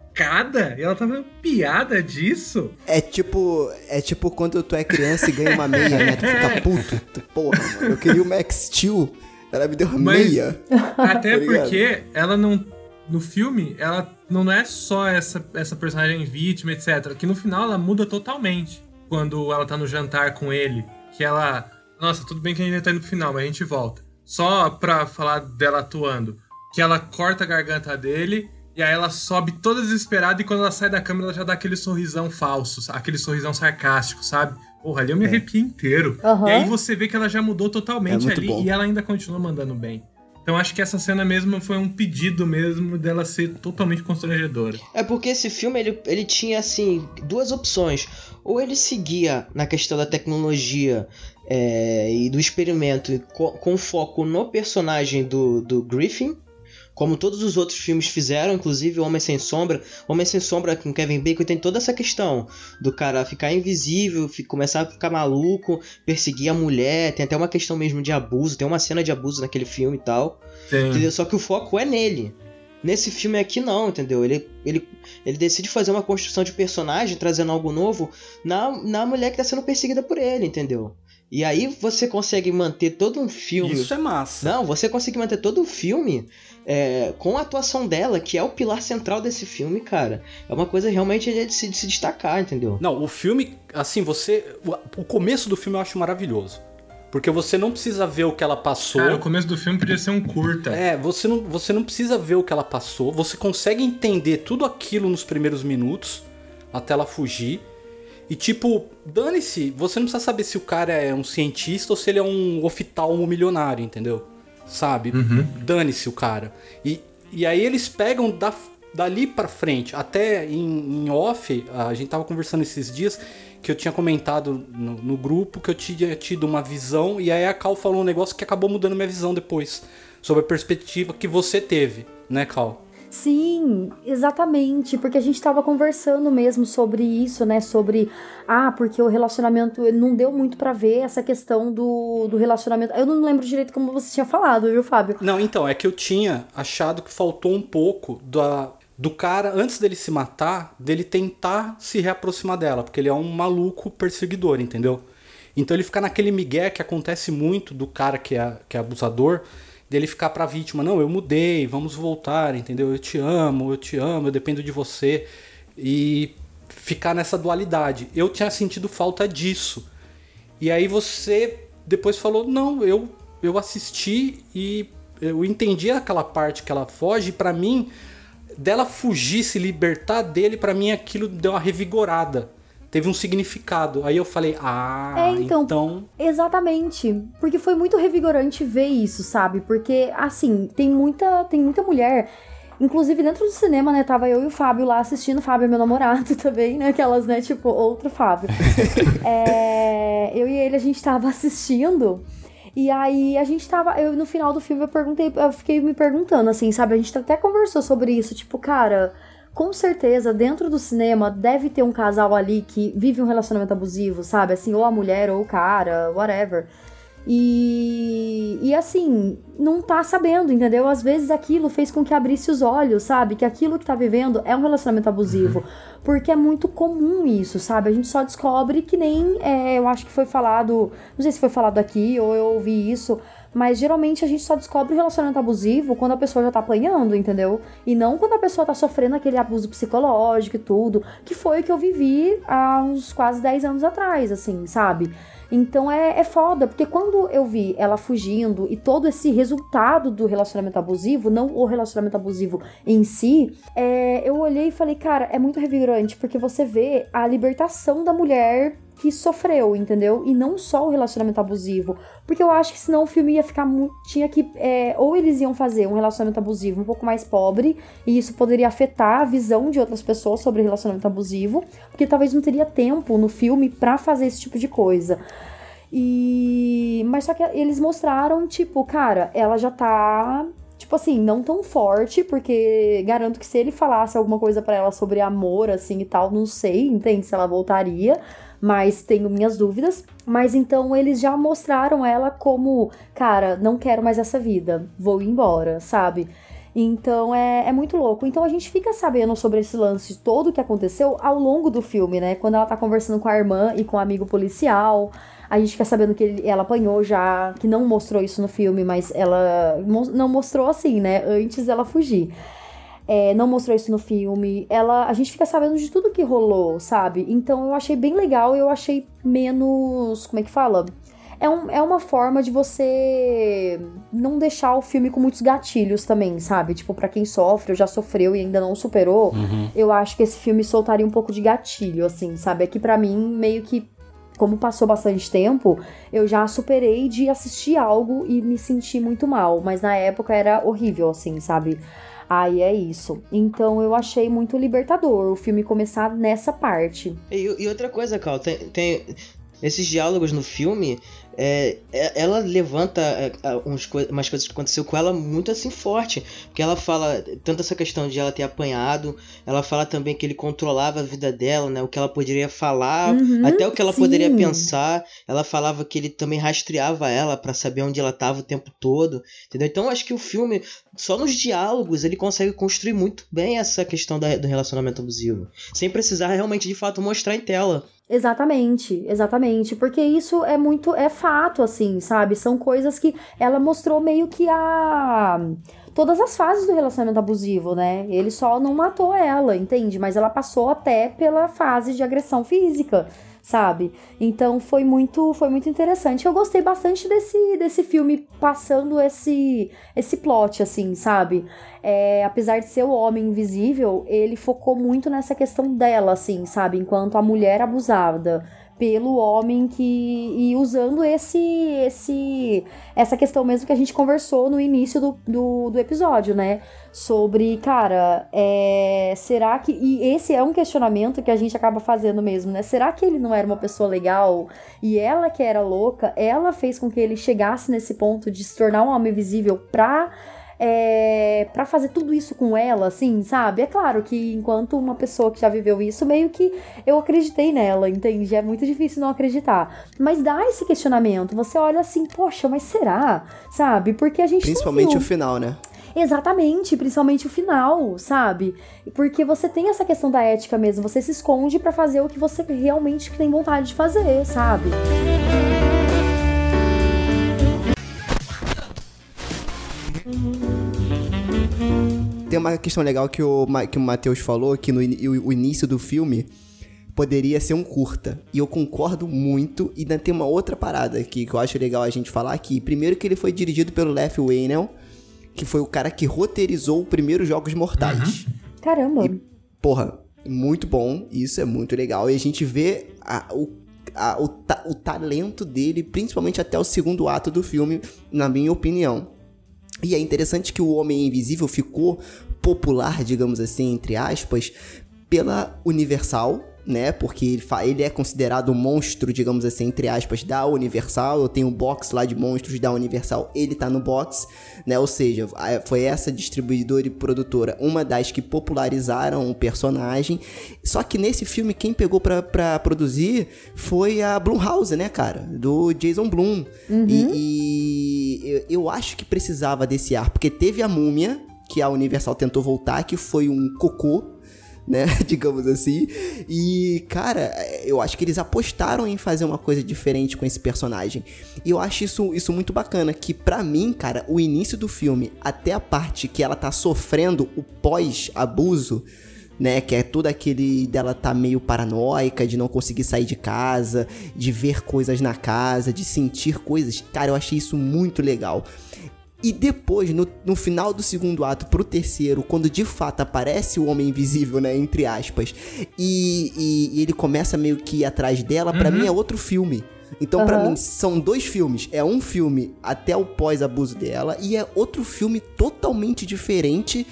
E ela tava piada disso? É tipo, é tipo quando tu é criança e ganha uma meia, né? Tu fica puto. Tu, porra, mano, eu queria o Max Steel. Ela me deu uma Mas- meia. Até Tá porque ela não. No filme, ela não é só essa, essa personagem vítima, etc. Que no final ela muda totalmente. Quando ela tá no jantar com ele. Que ela. Nossa, tudo bem que a gente tá indo pro final, mas a gente volta. Só pra falar dela atuando. Que ela corta a garganta dele. E aí ela sobe toda desesperada. E quando ela sai da câmera, ela já dá aquele sorrisão falso. Aquele sorrisão sarcástico, sabe? Porra, ali eu me arrepiei inteiro. Aham. E aí você vê que ela já mudou É totalmente muito ali. bom. E ela ainda continua mandando bem. Então acho que essa cena mesmo foi um pedido mesmo dela ser totalmente constrangedora. É porque esse filme ele, ele tinha assim duas opções. Ou ele seguia na questão da tecnologia é, e do experimento co- com foco no personagem do, do Griffin, como todos os outros filmes fizeram, inclusive Homem Sem Sombra. Homem Sem Sombra com Kevin Bacon tem toda essa questão do cara ficar invisível, começar a ficar maluco, perseguir a mulher. Tem até uma questão mesmo de abuso, tem uma cena de abuso naquele filme e tal. Entendeu? Só que o foco é nele. Nesse filme aqui não, entendeu? Ele, ele, ele decide fazer uma construção de personagem, trazendo algo novo na, na mulher que tá sendo perseguida por ele, entendeu? E aí você consegue manter todo um filme. Isso é massa. Não, você consegue manter todo o filme é, com a atuação dela, que é o pilar central desse filme, cara. É uma coisa realmente de se, de se destacar, entendeu? Não, o filme, assim, você. O, o começo do filme eu acho maravilhoso. Porque você não precisa ver o que ela passou. Cara, o começo do filme podia ser um curta. É, você não, você não precisa ver o que ela passou, você consegue entender tudo aquilo nos primeiros minutos, até ela fugir. E tipo, dane-se, você não precisa saber se o cara é um cientista ou se ele é um oftalmo milionário, entendeu? Sabe? Dane-se o cara. E, e aí eles pegam da, dali pra frente, até em, em off, a gente tava conversando esses dias que eu tinha comentado no, no grupo que eu tinha tido uma visão, e aí a Cal falou um negócio que acabou mudando minha visão depois, sobre a perspectiva que você teve, né, Cal? Sim, exatamente, porque a gente tava conversando mesmo sobre isso, né? Sobre, ah, porque o relacionamento não deu muito pra ver essa questão do, do relacionamento. Eu não lembro direito como você tinha falado, viu, Fábio? Não, então, é que eu tinha achado que faltou um pouco da, do cara, antes dele se matar, dele tentar se reaproximar dela, porque ele é um maluco perseguidor, entendeu? Então ele fica naquele migué que acontece muito do cara que é, que é abusador, dele ficar pra vítima, não, eu mudei, vamos voltar, entendeu? Eu te amo, eu te amo, eu dependo de você. E ficar nessa dualidade. Eu tinha sentido falta disso. E aí você depois falou, não, eu, eu assisti e eu entendi aquela parte que ela foge, pra mim, dela fugir, se libertar dele, pra mim aquilo deu uma revigorada. Teve um significado. Aí eu falei, ah, É, então- então Exatamente. Porque foi muito revigorante ver isso, sabe? Porque, assim, tem muita, tem muita mulher. Inclusive, dentro do cinema, né? Tava eu e o Fábio lá assistindo. O Fábio é meu namorado também, né? Aquelas, né? Tipo, outro Fábio. É, eu e ele, a gente tava assistindo. E aí, a gente tava. Eu, no final do filme, eu perguntei. Eu fiquei me perguntando, assim, sabe? A gente até conversou sobre isso. Tipo, cara. Com certeza, dentro do cinema, deve ter um casal ali que vive um relacionamento abusivo, sabe? Assim, ou a mulher ou o cara, whatever. E, e assim, não tá sabendo, entendeu? Às vezes aquilo fez com que abrisse os olhos, sabe? Que aquilo que tá vivendo é um relacionamento abusivo. Porque é muito comum isso, sabe? A gente só descobre que nem. é, eu acho que foi falado. Não sei se foi falado aqui ou eu ouvi isso. Mas geralmente a gente só descobre o relacionamento abusivo quando a pessoa já tá apanhando, entendeu? E não quando a pessoa tá sofrendo aquele abuso psicológico e tudo. Que foi o que eu vivi há uns quase 10 anos atrás, assim, sabe? Então é, é foda, porque quando eu vi ela fugindo e todo esse resultado do relacionamento abusivo, não o relacionamento abusivo em si, é, eu olhei e falei, cara, é muito revigorante, porque você vê a libertação da mulher que sofreu, entendeu? E não só o relacionamento abusivo. Porque eu acho que senão o filme ia ficar muito. Tinha que. é, ou eles iam fazer um relacionamento abusivo um pouco mais pobre, e isso poderia afetar a visão de outras pessoas sobre relacionamento abusivo, porque talvez não teria tempo no filme pra fazer esse tipo de coisa. E. Mas só que eles mostraram, tipo, cara, ela já tá. Tipo assim, não tão forte, porque garanto que se ele falasse alguma coisa pra ela sobre amor, assim e tal, não sei, entende? Se ela voltaria mas tenho minhas dúvidas. Mas então eles já mostraram ela como, cara, não quero mais essa vida, vou embora, sabe? Então é, é muito louco. Então a gente fica sabendo sobre esse lance todo que aconteceu ao longo do filme, né? Quando ela tá conversando com a irmã e com o amigo policial. A gente fica sabendo que ele- ela apanhou já, que não mostrou isso no filme, mas ela não mostrou assim, né? Antes dela fugir. É, não mostrou isso no filme. Ela, a gente fica sabendo de tudo que rolou, sabe? Então eu achei bem legal e eu achei menos. Como é que fala? É, um, é uma forma de você não deixar o filme com muitos gatilhos também, sabe? Tipo, pra quem sofre ou já sofreu e ainda não superou, eu acho que esse filme soltaria um pouco de gatilho, assim, sabe? É que pra mim, meio que como passou bastante tempo, eu já superei de assistir algo e me sentir muito mal. Mas na época era horrível, assim, sabe? Aí é isso. Então eu achei muito libertador o filme começar nessa parte. E, e outra coisa, Cal, tem, tem esses diálogos no filme, é, é- ela levanta é, uns umas coisas que aconteceu com ela muito assim forte. Porque ela fala tanto essa questão de ela ter apanhado, ela fala também que ele controlava a vida dela, né? O que ela poderia falar, Uhum, até o que ela sim. poderia pensar. Ela falava que ele também rastreava ela pra saber onde ela tava o tempo todo, entendeu? Então eu acho que o filme, só nos diálogos, ele consegue construir muito bem essa questão da- do relacionamento abusivo, sem precisar realmente de fato mostrar em tela. Exatamente, exatamente. Porque isso é muito. É fato, assim, sabe? São coisas que ela mostrou meio que a. Todas as fases do relacionamento abusivo, né? Ele só não matou ela, entende? Mas ela passou até pela fase de agressão física, sabe? Então foi muito, foi muito interessante. Eu gostei bastante desse, desse filme passando esse, esse plot, assim, sabe? É, apesar de ser o homem invisível, ele focou muito nessa questão dela, assim, sabe? Enquanto a mulher abusada pelo homem que e usando esse esse essa questão mesmo que a gente conversou no início do, do, do episódio, né? Sobre, cara, é, será que. E esse é um questionamento que a gente acaba fazendo mesmo, né? Será que ele não era uma pessoa legal e ela que era louca, ela fez com que ele chegasse nesse ponto de se tornar um homem visível pra é, para fazer tudo isso com ela, assim, sabe? É claro que enquanto uma pessoa que já viveu isso, meio que eu acreditei nela, entende? É muito difícil não acreditar. Mas dá esse questionamento. Você olha assim, poxa, mas será? Sabe? Porque a gente. Principalmente o final, né? Exatamente, principalmente o final, sabe? Porque você tem essa questão da ética mesmo, você se esconde pra fazer o que você realmente tem vontade de fazer, sabe? Tem uma questão legal que o, que o Matheus falou, que no in- o, o início do filme poderia ser um curta. E eu concordo muito. E ainda tem uma outra parada aqui que eu acho legal a gente falar aqui. Primeiro que ele foi dirigido pelo Lef Whannell, que foi o cara que roteirizou o primeiro Jogos Mortais. Caramba. Porra, muito bom. Isso é muito legal. E a gente vê a- o, a- o, ta- o talento dele, principalmente até o segundo ato do filme, na minha opinião. E é interessante que o Homem Invisível ficou popular, digamos assim, entre aspas, pela Universal, né? Porque ele, ele é considerado um monstro, digamos assim, entre aspas, da Universal. Eu tenho um box lá de monstros da Universal, ele tá no box, né? Ou seja, foi essa distribuidora e produtora uma das que popularizaram o personagem. Só que nesse filme, quem pegou pra, pra produzir foi a Blumhouse, né, cara? Do Jason Blum. E, e eu, eu acho que precisava desse ar, porque teve a múmia, que a Universal tentou voltar, que foi um cocô né? Digamos assim. E, cara, eu acho que eles apostaram em fazer uma coisa diferente com esse personagem. E eu acho isso, isso muito bacana. Que pra mim, cara, o início do filme, até a parte que ela tá sofrendo o pós-abuso. Né, que é tudo aquele dela tá meio paranoica, de não conseguir sair de casa, de ver coisas na casa, de sentir coisas. Cara, eu achei isso muito legal. E depois, no, no final do segundo ato, pro terceiro, quando de fato aparece o Homem Invisível, né? Entre aspas, e, e- e ele começa meio que ir atrás dela, pra mim é outro filme. Então, pra Aham. mim, são dois filmes. É um filme até o pós-abuso dela, e é outro filme totalmente diferente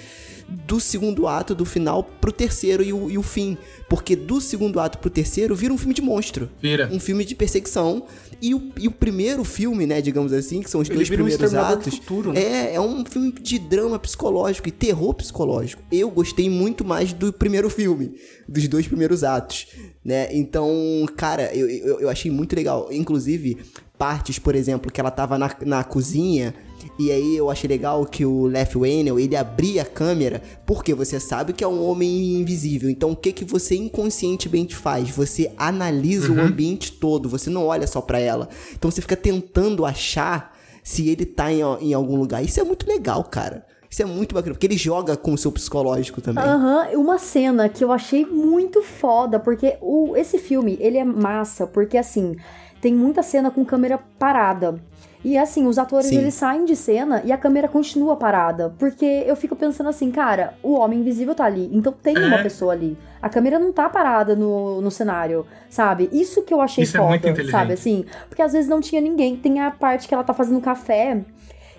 do segundo ato, do final, pro terceiro e o, e o fim. Porque do segundo ato pro terceiro vira um filme de monstro. Vira. Um filme de perseguição. E o, e o primeiro filme, né, digamos assim, que são os Ele dois um primeiros do atos. Futuro, né? É, é um filme de drama psicológico e terror psicológico. Eu gostei muito mais do primeiro filme, dos dois primeiros atos, né? Então, cara, eu, eu, eu achei muito legal. Inclusive, partes, por exemplo, que ela tava na, na cozinha. E aí eu achei legal que o Left Whannell, ele abria a câmera, porque você sabe que é um homem invisível. Então o que que você inconscientemente faz? Você analisa o ambiente todo, você não olha só pra ela. Então você fica tentando achar se ele tá em, em algum lugar. Isso é muito legal, cara. Isso é muito bacana, porque ele joga com o seu psicológico também. Aham, uma cena que eu achei muito foda, porque o, esse filme, ele é massa, porque assim, tem muita cena com câmera parada. E assim, os atores Sim. eles saem de cena e a câmera continua parada. Porque eu fico pensando assim, cara, o homem invisível tá ali, então tem É. uma pessoa ali. A câmera não tá parada no, no cenário, sabe? Isso que eu achei Isso é foda, muito inteligente. sabe? Assim, porque às vezes não tinha ninguém. Tem a parte que ela tá fazendo café.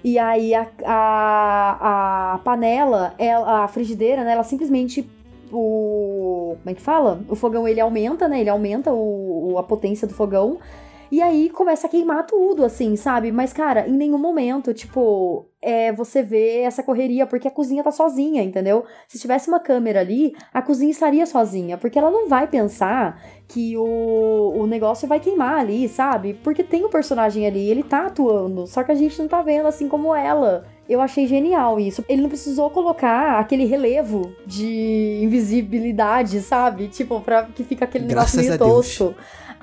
E aí a, a, a panela, ela, a frigideira, né? Ela simplesmente. O. Como é que fala? O fogão ele aumenta, né? Ele aumenta o, o- a potência do fogão. E aí começa a queimar tudo, assim, sabe? Mas, cara, em nenhum momento, tipo, é, você vê essa correria, porque a cozinha tá sozinha, entendeu? Se tivesse uma câmera ali, a cozinha estaria sozinha, porque ela não vai pensar que o, o negócio vai queimar ali, sabe? Porque tem o personagem ali, ele tá atuando, só que a gente não tá vendo assim como ela. Eu achei genial isso. Ele não precisou colocar aquele relevo de invisibilidade, sabe? Tipo, pra que fica aquele Graças negócio a meio Deus.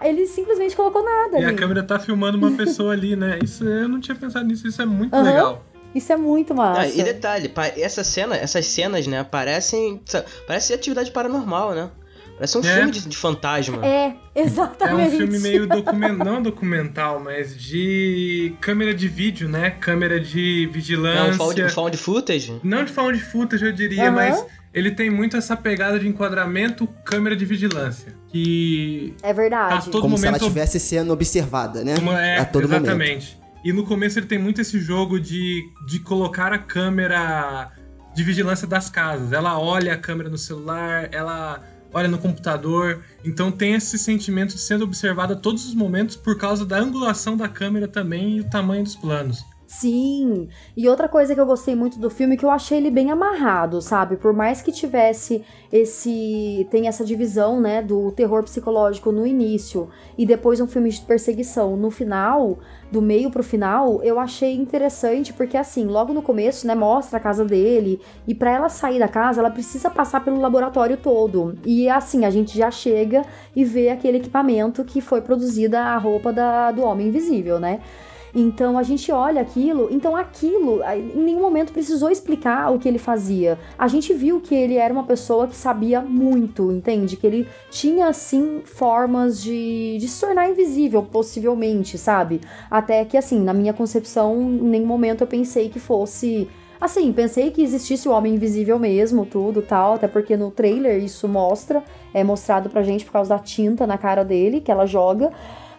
Ele simplesmente colocou nada E a ali. câmera tá filmando uma pessoa ali, né? Isso eu não tinha pensado nisso, isso é muito Aham. legal. Isso é muito massa. Ah, e detalhe, essa cena, essas cenas, né, parecem. Parece atividade paranormal, né? Parece um É. filme de, de fantasma. É, É um exatamente. filme meio documental, não documental, mas de câmera de vídeo, né? Câmera de É um vigilância. found, um found footage? Não de found footage, eu diria, Aham. mas ele tem muito essa pegada de enquadramento, câmera de vigilância. Que É verdade. Tá todo Como se ela momento- estivesse sendo observada, né? Uma- é, a todo momento. exatamente. E no começo ele tem muito esse jogo de, de colocar a câmera de vigilância das casas. Ela olha a câmera no celular, ela olha no computador. Então tem esse sentimento de sendo observada a todos os momentos por causa da angulação da câmera também e o tamanho dos planos. Sim. E outra coisa que eu gostei muito do filme é que eu achei ele bem amarrado, sabe? Por mais que tivesse esse tem essa divisão, né, do terror psicológico no início e depois um filme de perseguição no final, do meio pro final, eu achei interessante porque assim, logo no começo, né, mostra a casa dele e pra ela sair da casa, ela precisa passar pelo laboratório todo. E assim, a gente já chega e vê aquele equipamento que foi produzida a roupa da, do homem invisível, né? Então a gente olha aquilo, então aquilo em nenhum momento precisou explicar o que ele fazia. A gente viu que ele era uma pessoa que sabia muito, entende? Que ele tinha sim formas de, de se tornar invisível, possivelmente, sabe? Até que assim, na minha concepção, em nenhum momento eu pensei que fosse Assim, pensei que existisse o Homem Invisível mesmo, tudo tal, até porque no trailer isso mostra, é mostrado pra gente por causa da tinta na cara dele que ela joga.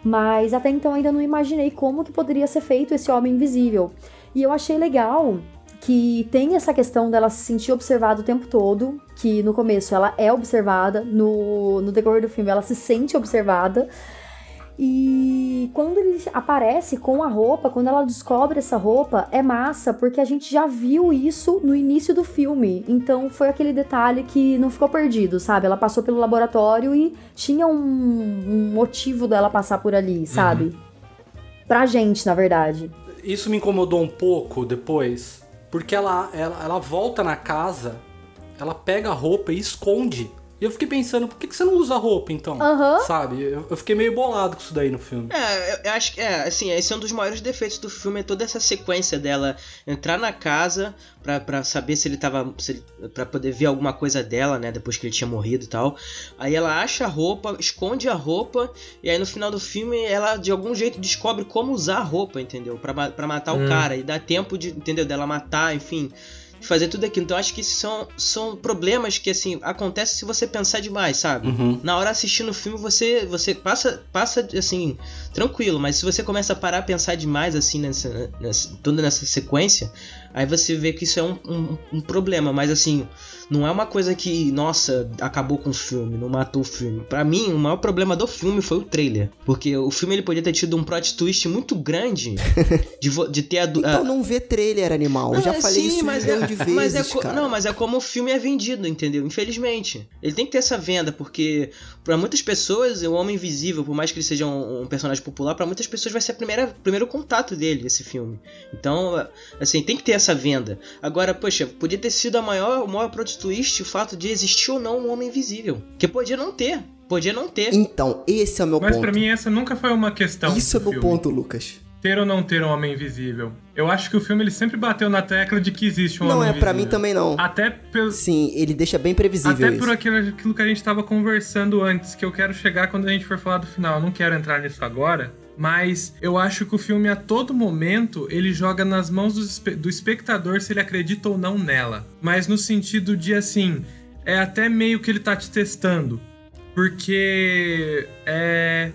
Mas até então ainda não imaginei como que poderia ser feito esse Homem Invisível. E eu achei legal que tem essa questão dela se sentir observada o tempo todo, que no começo ela é observada, no, no decorrer do filme ela se sente observada. E quando ele aparece com a roupa, quando ela descobre essa roupa, é massa, porque a gente já viu isso no início do filme. Então foi aquele detalhe que não ficou perdido, sabe? Ela passou pelo laboratório e tinha um, um motivo dela passar por ali, sabe? Uhum. Pra gente, na verdade. Isso me incomodou um pouco depois, porque ela, ela, ela volta na casa, ela pega a roupa e esconde e eu fiquei pensando, por que, que você não usa roupa então? Uhum. Sabe? Eu, eu, fiquei meio bolado com isso daí no filme. É, eu, eu acho que, é, assim, esse é um dos maiores defeitos do filme, é toda essa sequência dela entrar na casa pra, pra saber se ele tava. Se ele, pra poder ver alguma coisa dela, né? Depois que ele tinha morrido e tal. Aí ela acha a roupa, esconde a roupa, e aí no final do filme ela de algum jeito descobre como usar a roupa, entendeu? Pra, pra matar hum. o cara. E dá tempo de, entendeu? Dela matar, enfim fazer tudo aquilo. Então acho que são, são problemas que assim acontecem se você pensar demais, sabe? Uhum. Na hora assistindo o filme você você passa passa assim tranquilo, mas se você começa a parar a pensar demais assim nessa, nessa toda nessa sequência, aí você vê que isso é um, um, um problema. Mas assim não é uma coisa que, nossa, acabou com o filme, não matou o filme. Para mim, o maior problema do filme foi o trailer. Porque o filme ele podia ter tido um plot twist muito grande de, de ter a. Então não vê trailer, animal. Não, Já é, falei sim, isso mas é, de vezes. Mas é cara. Não, mas é como o filme é vendido, entendeu? Infelizmente. Ele tem que ter essa venda, porque para muitas pessoas, o Homem Invisível, por mais que ele seja um, um personagem popular, para muitas pessoas vai ser o primeiro contato dele, esse filme. Então, assim, tem que ter essa venda. Agora, poxa, podia ter sido a maior, o maior plot twist o fato de existir ou não um homem invisível. Que podia não ter. Podia não ter. Então, esse é o meu Mas ponto. Mas pra mim essa nunca foi uma questão. Isso é o meu ponto, Lucas. Ter ou não ter um homem invisível. Eu acho que o filme ele sempre bateu na tecla de que existe um não, homem é, invisível. Não, é, pra mim também não. Até pelo... Sim, ele deixa bem previsível Até isso. por aquilo, aquilo que a gente tava conversando antes, que eu quero chegar quando a gente for falar do final. Eu não quero entrar nisso agora, mas eu acho que o filme a todo momento ele joga nas mãos do, do espectador se ele acredita ou não nela. Mas no sentido de assim, é até meio que ele tá te testando. Porque é,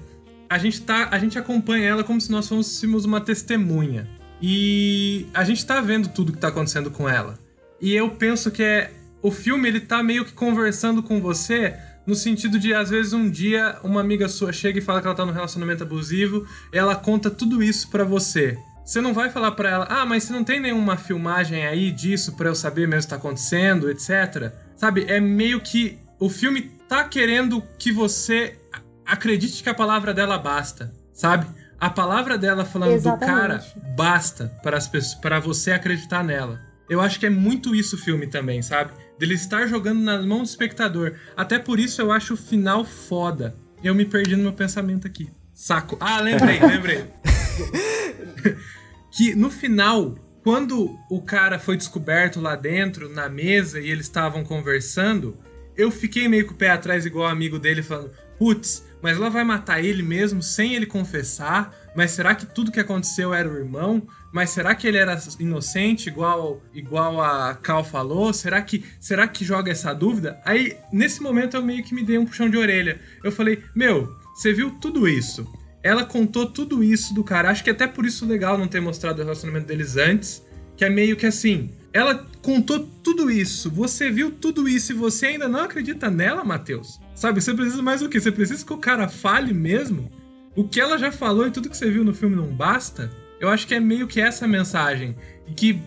a, gente tá, a gente acompanha ela como se nós fôssemos uma testemunha. E a gente tá vendo tudo que tá acontecendo com ela. E eu penso que é. O filme ele tá meio que conversando com você no sentido de, às vezes, um dia uma amiga sua chega e fala que ela tá num relacionamento abusivo, ela conta tudo isso para você. Você não vai falar para ela, ah, mas você não tem nenhuma filmagem aí disso para eu saber mesmo o que tá acontecendo, etc. Sabe, é meio que o filme tá querendo que você acredite que a palavra dela basta, sabe? A palavra dela falando Exatamente. do cara basta para as pessoas, para você acreditar nela. Eu acho que é muito isso o filme também, sabe? Dele estar jogando nas mãos do espectador. Até por isso eu acho o final foda. Eu me perdi no meu pensamento aqui. Saco. Ah, lembrei, lembrei. que no final, quando o cara foi descoberto lá dentro, na mesa, e eles estavam conversando, eu fiquei meio com o pé atrás, igual o amigo dele, falando: putz, mas ela vai matar ele mesmo sem ele confessar? Mas será que tudo que aconteceu era o irmão? Mas será que ele era inocente, igual igual a Cal falou? Será que será que joga essa dúvida? Aí, nesse momento, eu meio que me dei um puxão de orelha. Eu falei: Meu, você viu tudo isso? Ela contou tudo isso do cara. Acho que até por isso legal não ter mostrado o relacionamento deles antes. Que é meio que assim. Ela contou tudo isso, você viu tudo isso e você ainda não acredita nela, Matheus? Sabe, você precisa mais o quê? Você precisa que o cara fale mesmo? O que ela já falou e tudo que você viu no filme não basta? Eu acho que é meio que essa mensagem. E que,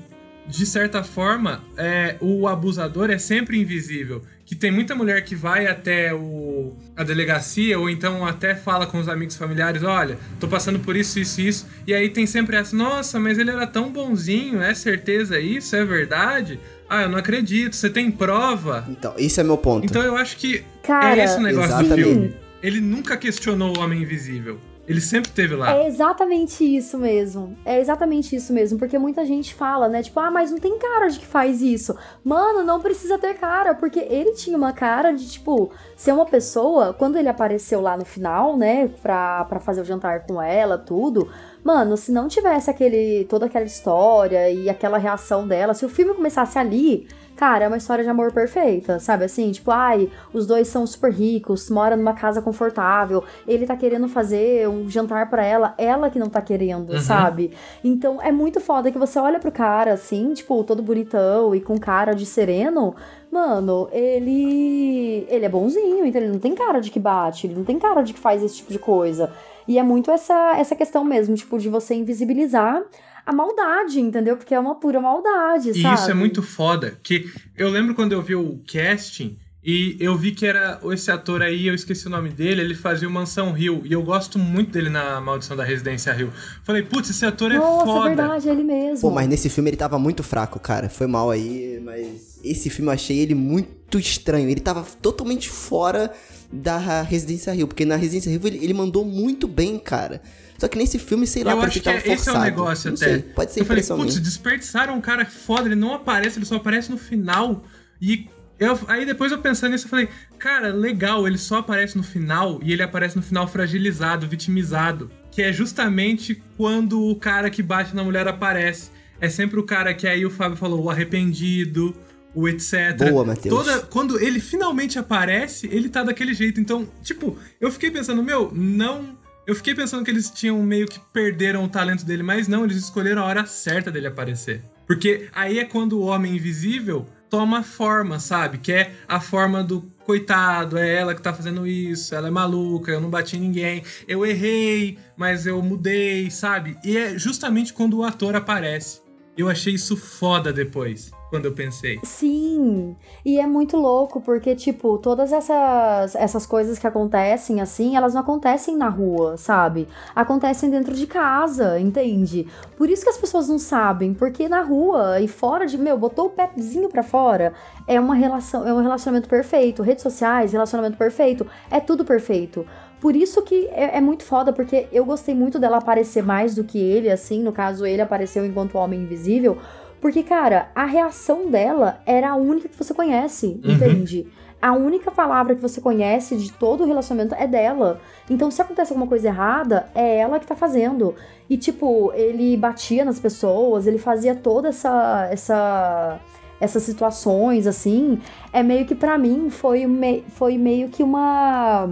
de certa forma, é, o abusador é sempre invisível. Que tem muita mulher que vai até o, a delegacia ou então até fala com os amigos familiares: olha, tô passando por isso, isso, isso. E aí tem sempre essa: nossa, mas ele era tão bonzinho, é certeza isso? É verdade? Ah, eu não acredito, você tem prova? Então, isso é meu ponto. Então eu acho que Cara, é esse o negócio exatamente. do filme. Ele nunca questionou o Homem Invisível. Ele sempre teve lá. É exatamente isso mesmo. É exatamente isso mesmo. Porque muita gente fala, né? Tipo, ah, mas não tem cara de que faz isso. Mano, não precisa ter cara. Porque ele tinha uma cara de, tipo, ser uma pessoa. Quando ele apareceu lá no final, né? Pra, pra fazer o jantar com ela, tudo. Mano, se não tivesse aquele toda aquela história e aquela reação dela, se o filme começasse ali, cara, é uma história de amor perfeita, sabe? Assim, tipo, ai, os dois são super ricos, moram numa casa confortável, ele tá querendo fazer um jantar para ela, ela que não tá querendo, Uhum. sabe? Então é muito foda que você olha pro cara assim, tipo, todo bonitão e com cara de sereno. Mano, ele. Ele é bonzinho, então ele não tem cara de que bate, ele não tem cara de que faz esse tipo de coisa. E é muito essa, essa questão mesmo, tipo, de você invisibilizar a maldade, entendeu? Porque é uma pura maldade, E sabe? isso é muito foda. Que eu lembro quando eu vi o casting e eu vi que era esse ator aí, eu esqueci o nome dele, ele fazia o Mansão Rio. E eu gosto muito dele na Maldição da Residência Rio. Falei, putz, esse ator é Nossa, foda. é verdade, é ele mesmo. Pô, mas nesse filme ele tava muito fraco, cara. Foi mal aí, mas esse filme eu achei ele muito estranho. Ele tava totalmente fora da Residência Rio, porque na Residência Rio ele, ele mandou muito bem, cara. Só que nesse filme, sei lá, eu acho que é- esse é forçado. o negócio Não até. sei, pode ser eu falei, putz, desperdiçaram um cara foda, ele não aparece, ele só aparece no final. E eu, aí depois eu pensando nisso, eu falei, cara, legal, ele só aparece no final e ele aparece no final fragilizado, vitimizado. Que é justamente quando o cara que bate na mulher aparece. É sempre o cara que aí o Fábio falou, o arrependido, o etc. Boa, Matheus. Toda, quando ele finalmente aparece, ele tá daquele jeito. Então, tipo, eu fiquei pensando, meu, não. Eu fiquei pensando que eles tinham meio que perderam o talento dele, mas não, eles escolheram a hora certa dele aparecer. Porque aí é quando o homem invisível toma forma, sabe? Que é a forma do coitado, é ela que tá fazendo isso, ela é maluca, eu não bati em ninguém, eu errei, mas eu mudei, sabe? E é justamente quando o ator aparece. Eu achei isso foda depois, quando eu pensei. Sim, e é muito louco porque, tipo, todas essas, essas coisas que acontecem assim, elas não acontecem na rua, sabe? Acontecem dentro de casa, entende? Por isso que as pessoas não sabem, porque na rua e fora de, meu, botou o pezinho pra fora, é uma relação, é um relacionamento perfeito. Redes sociais, relacionamento perfeito, é tudo perfeito. Por isso que é, é muito foda, porque eu gostei muito dela aparecer mais do que ele, assim, no caso, ele apareceu enquanto homem invisível. Porque, cara, a reação dela era a única que você conhece, Uhum. entende? A única palavra que você conhece de todo o relacionamento é dela. Então, se acontece alguma coisa errada, é ela que tá fazendo. E, tipo, ele batia nas pessoas, ele fazia toda essa. essa essas situações, assim, é meio que pra mim foi, me, foi meio que uma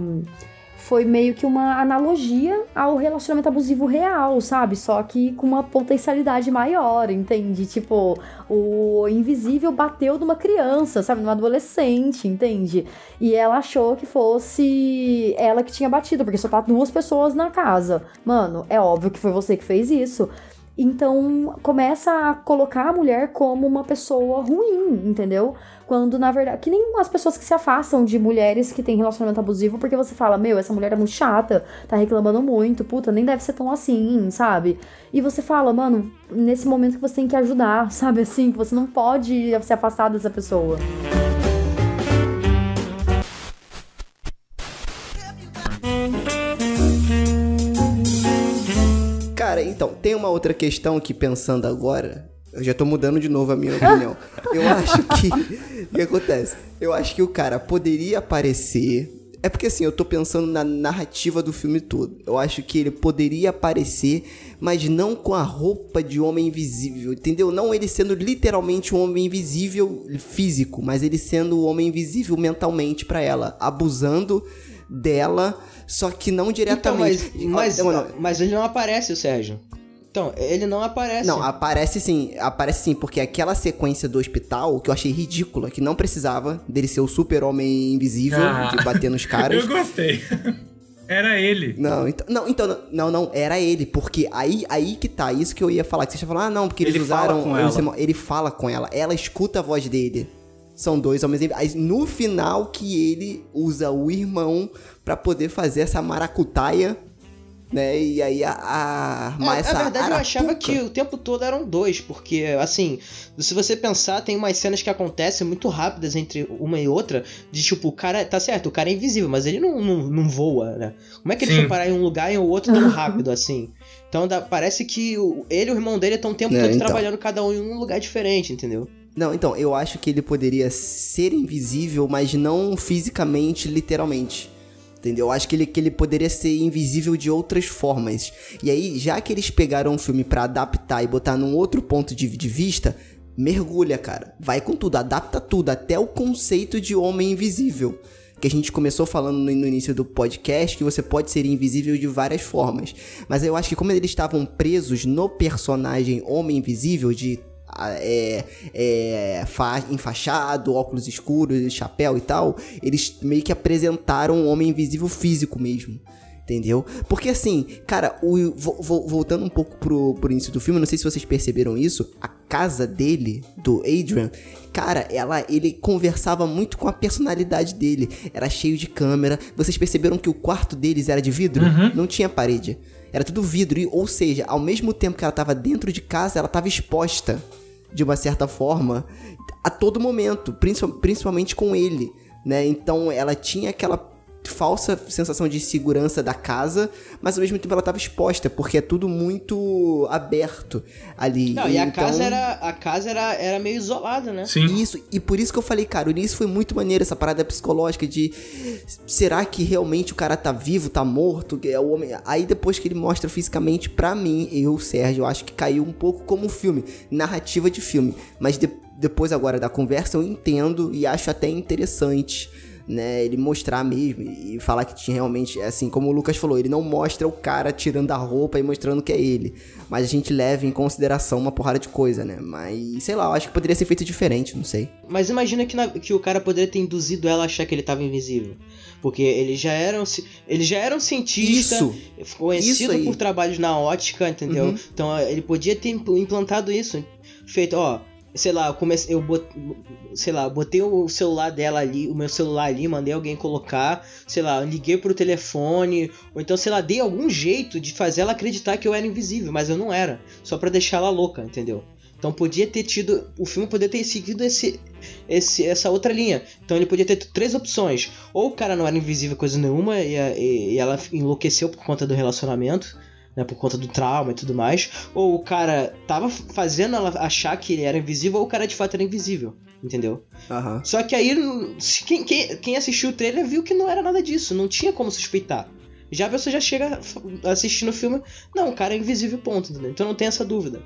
foi meio que uma analogia ao relacionamento abusivo real, sabe? Só que com uma potencialidade maior, entende? Tipo, o invisível bateu numa criança, sabe? Numa adolescente, entende? E ela achou que fosse ela que tinha batido, porque só tá duas pessoas na casa. Mano, é óbvio que foi você que fez isso. Então começa a colocar a mulher como uma pessoa ruim, entendeu? Quando na verdade. Que nem as pessoas que se afastam de mulheres que têm relacionamento abusivo, porque você fala, meu, essa mulher é muito chata, tá reclamando muito, puta, nem deve ser tão assim, sabe? E você fala, mano, nesse momento que você tem que ajudar, sabe assim? Que você não pode se afastar dessa pessoa. Cara, então, tem uma outra questão que pensando agora, eu já tô mudando de novo a minha opinião. Eu acho que. O que acontece? Eu acho que o cara poderia aparecer. É porque assim, eu tô pensando na narrativa do filme todo. Eu acho que ele poderia aparecer, mas não com a roupa de homem invisível, entendeu? Não ele sendo literalmente um homem invisível físico, mas ele sendo o homem invisível mentalmente pra ela, abusando dela, só que não Então, diretamente. mas, mas, Não, não, mas ele não aparece, o Sérgio. Então, ele não aparece. Não, aparece sim, aparece sim, porque aquela sequência do hospital que eu achei ridícula, que não precisava dele ser o super-homem invisível Ah. de bater nos caras. Eu gostei. Era ele. Não, então, não, então, não, não, era ele, porque aí, aí que tá, isso que eu ia falar, que você ia falar, ah, não, porque eles Ele fala usaram, ela. ele fala com ela, ela escuta a voz dele. São dois homens, invi- aí no final que ele usa o irmão pra poder fazer essa maracutaia, né, e aí a, a armar É, essa na verdade, eu achava arapuca. que o tempo todo eram dois, porque, assim, se você pensar, tem umas cenas que acontecem muito rápidas entre uma e outra, de tipo, o cara, tá certo, o cara é invisível, mas ele não, não, não voa, né? Como é que ele Sim. foi parar em um lugar e o outro tão rápido assim? Então dá- parece que o- ele e o irmão dele estão o tempo É, todo então. trabalhando cada um em um lugar diferente, entendeu? Não, então, eu acho que ele poderia ser invisível, mas não fisicamente, literalmente. Entendeu? Eu acho que ele, que ele poderia ser invisível de outras formas. E aí, já que eles pegaram um filme pra adaptar e botar num outro ponto de, de vista, mergulha, cara. Vai com tudo, adapta tudo, até o conceito de homem invisível. Que a gente começou falando no, início do podcast, que você pode ser invisível de várias formas. Mas eu acho que como eles estavam presos no personagem Homem Invisível, de é, é, fa- enfaixado, óculos escuros, chapéu e tal, eles meio que apresentaram um homem invisível físico mesmo. Entendeu? Porque assim, cara, o, vo- vo- voltando um pouco pro, pro início do filme, não sei se vocês perceberam isso, a casa dele, do Adrian, cara, ela, ele conversava muito com a personalidade dele. Era cheio de câmera. Vocês perceberam que o quarto deles era de vidro? Não tinha parede. Era tudo vidro. Ou seja, ao mesmo tempo que ela tava dentro de casa, ela tava exposta de uma certa forma a todo momento, principal- principalmente com ele, né? Então ela tinha aquela falsa sensação de segurança da casa, mas ao mesmo tempo ela estava exposta, porque é tudo muito aberto ali. Não, e a Então- casa era. A casa era, era meio isolada, né? Sim. isso, e por isso que eu falei, cara, o início foi muito maneiro, essa parada psicológica de será que realmente o cara tá vivo, tá morto? É o homem. Aí depois que ele mostra fisicamente, pra mim, eu, Sérgio, eu acho que caiu um pouco como filme, narrativa de filme. Mas de- depois agora da conversa eu entendo e acho até interessante. Né, ele mostrar mesmo e falar que tinha realmente, assim, como o Lucas falou, ele não mostra o cara tirando a roupa e mostrando que é ele. Mas a gente leva em consideração uma porrada de coisa, né? Mas, sei lá, eu acho que poderia ser feito diferente, não sei. Mas imagina que, na- que o cara poderia ter induzido ela a achar que ele tava invisível. Porque ele já era um, ele já era um cientista, Isso! conhecido Isso por trabalhos na ótica, entendeu? Uhum. Então ele podia ter impl- implantado isso. Feito, ó, sei lá, eu comecei, eu bot, sei lá, botei o celular dela ali, o meu celular ali, mandei alguém colocar, sei lá, liguei pro telefone, ou então, sei lá, dei algum jeito de fazer ela acreditar que eu era invisível, mas eu não era, só pra deixar ela louca, entendeu? Então podia ter tido, o filme poderia ter seguido esse, esse, essa outra linha. Então ele podia ter três opções. Ou o cara não era invisível coisa nenhuma e- e ela enlouqueceu por conta do relacionamento, né, por conta do trauma e tudo mais. Ou o cara tava fazendo ela achar que ele era invisível, ou o cara de fato era invisível, entendeu? Aham. Só que aí, quem, quem, quem assistiu o trailer viu que não era nada disso, não tinha como suspeitar. Já a pessoa já chega assistindo o filme, não, o cara é invisível, ponto, entendeu? Então não tem essa dúvida.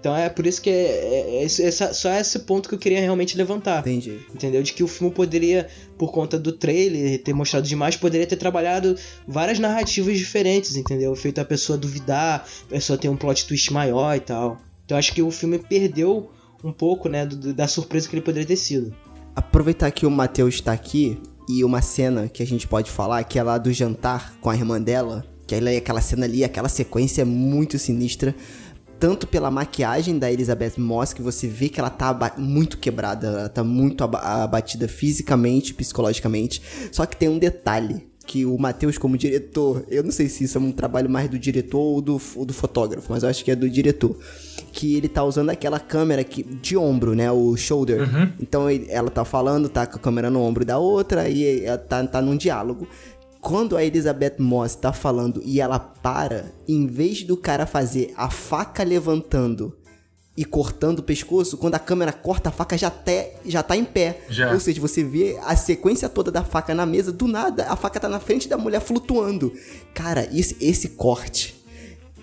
Então é por isso que é, é- é essa- só esse ponto que eu queria realmente levantar. Entendi. Entendeu? De que o filme poderia, por conta do trailer, ter mostrado demais, poderia ter trabalhado várias narrativas diferentes, entendeu? Feito a pessoa duvidar, a pessoa ter um plot twist maior e tal. Então acho que o filme perdeu um pouco, né, do- da surpresa que ele poderia ter sido. Aproveitar que o Matheus está aqui e uma cena que a gente pode falar, que é lá do jantar com a irmã dela, que aí aquela cena ali, aquela sequência é muito sinistra. Tanto pela maquiagem da Elizabeth Moss, que você vê que ela tá muito quebrada, ela tá muito aba- abatida fisicamente, psicologicamente. Só que tem um detalhe, que o Matheus, como diretor, eu não sei se isso é um trabalho mais do diretor ou do, ou do fotógrafo, mas eu acho que é do diretor. Que ele tá usando aquela câmera que, de ombro, né? O shoulder. Então ele- ela tá falando, tá com a câmera no ombro da outra e ela tá, tá num diálogo. Quando a Elizabeth Moss tá falando e ela para, em vez do cara fazer a faca levantando e cortando o pescoço, quando a câmera corta, a faca já, até, já tá em pé. Já. Ou seja, você vê a sequência toda da faca na mesa, do nada, a faca tá na frente da mulher flutuando. Cara, esse, esse corte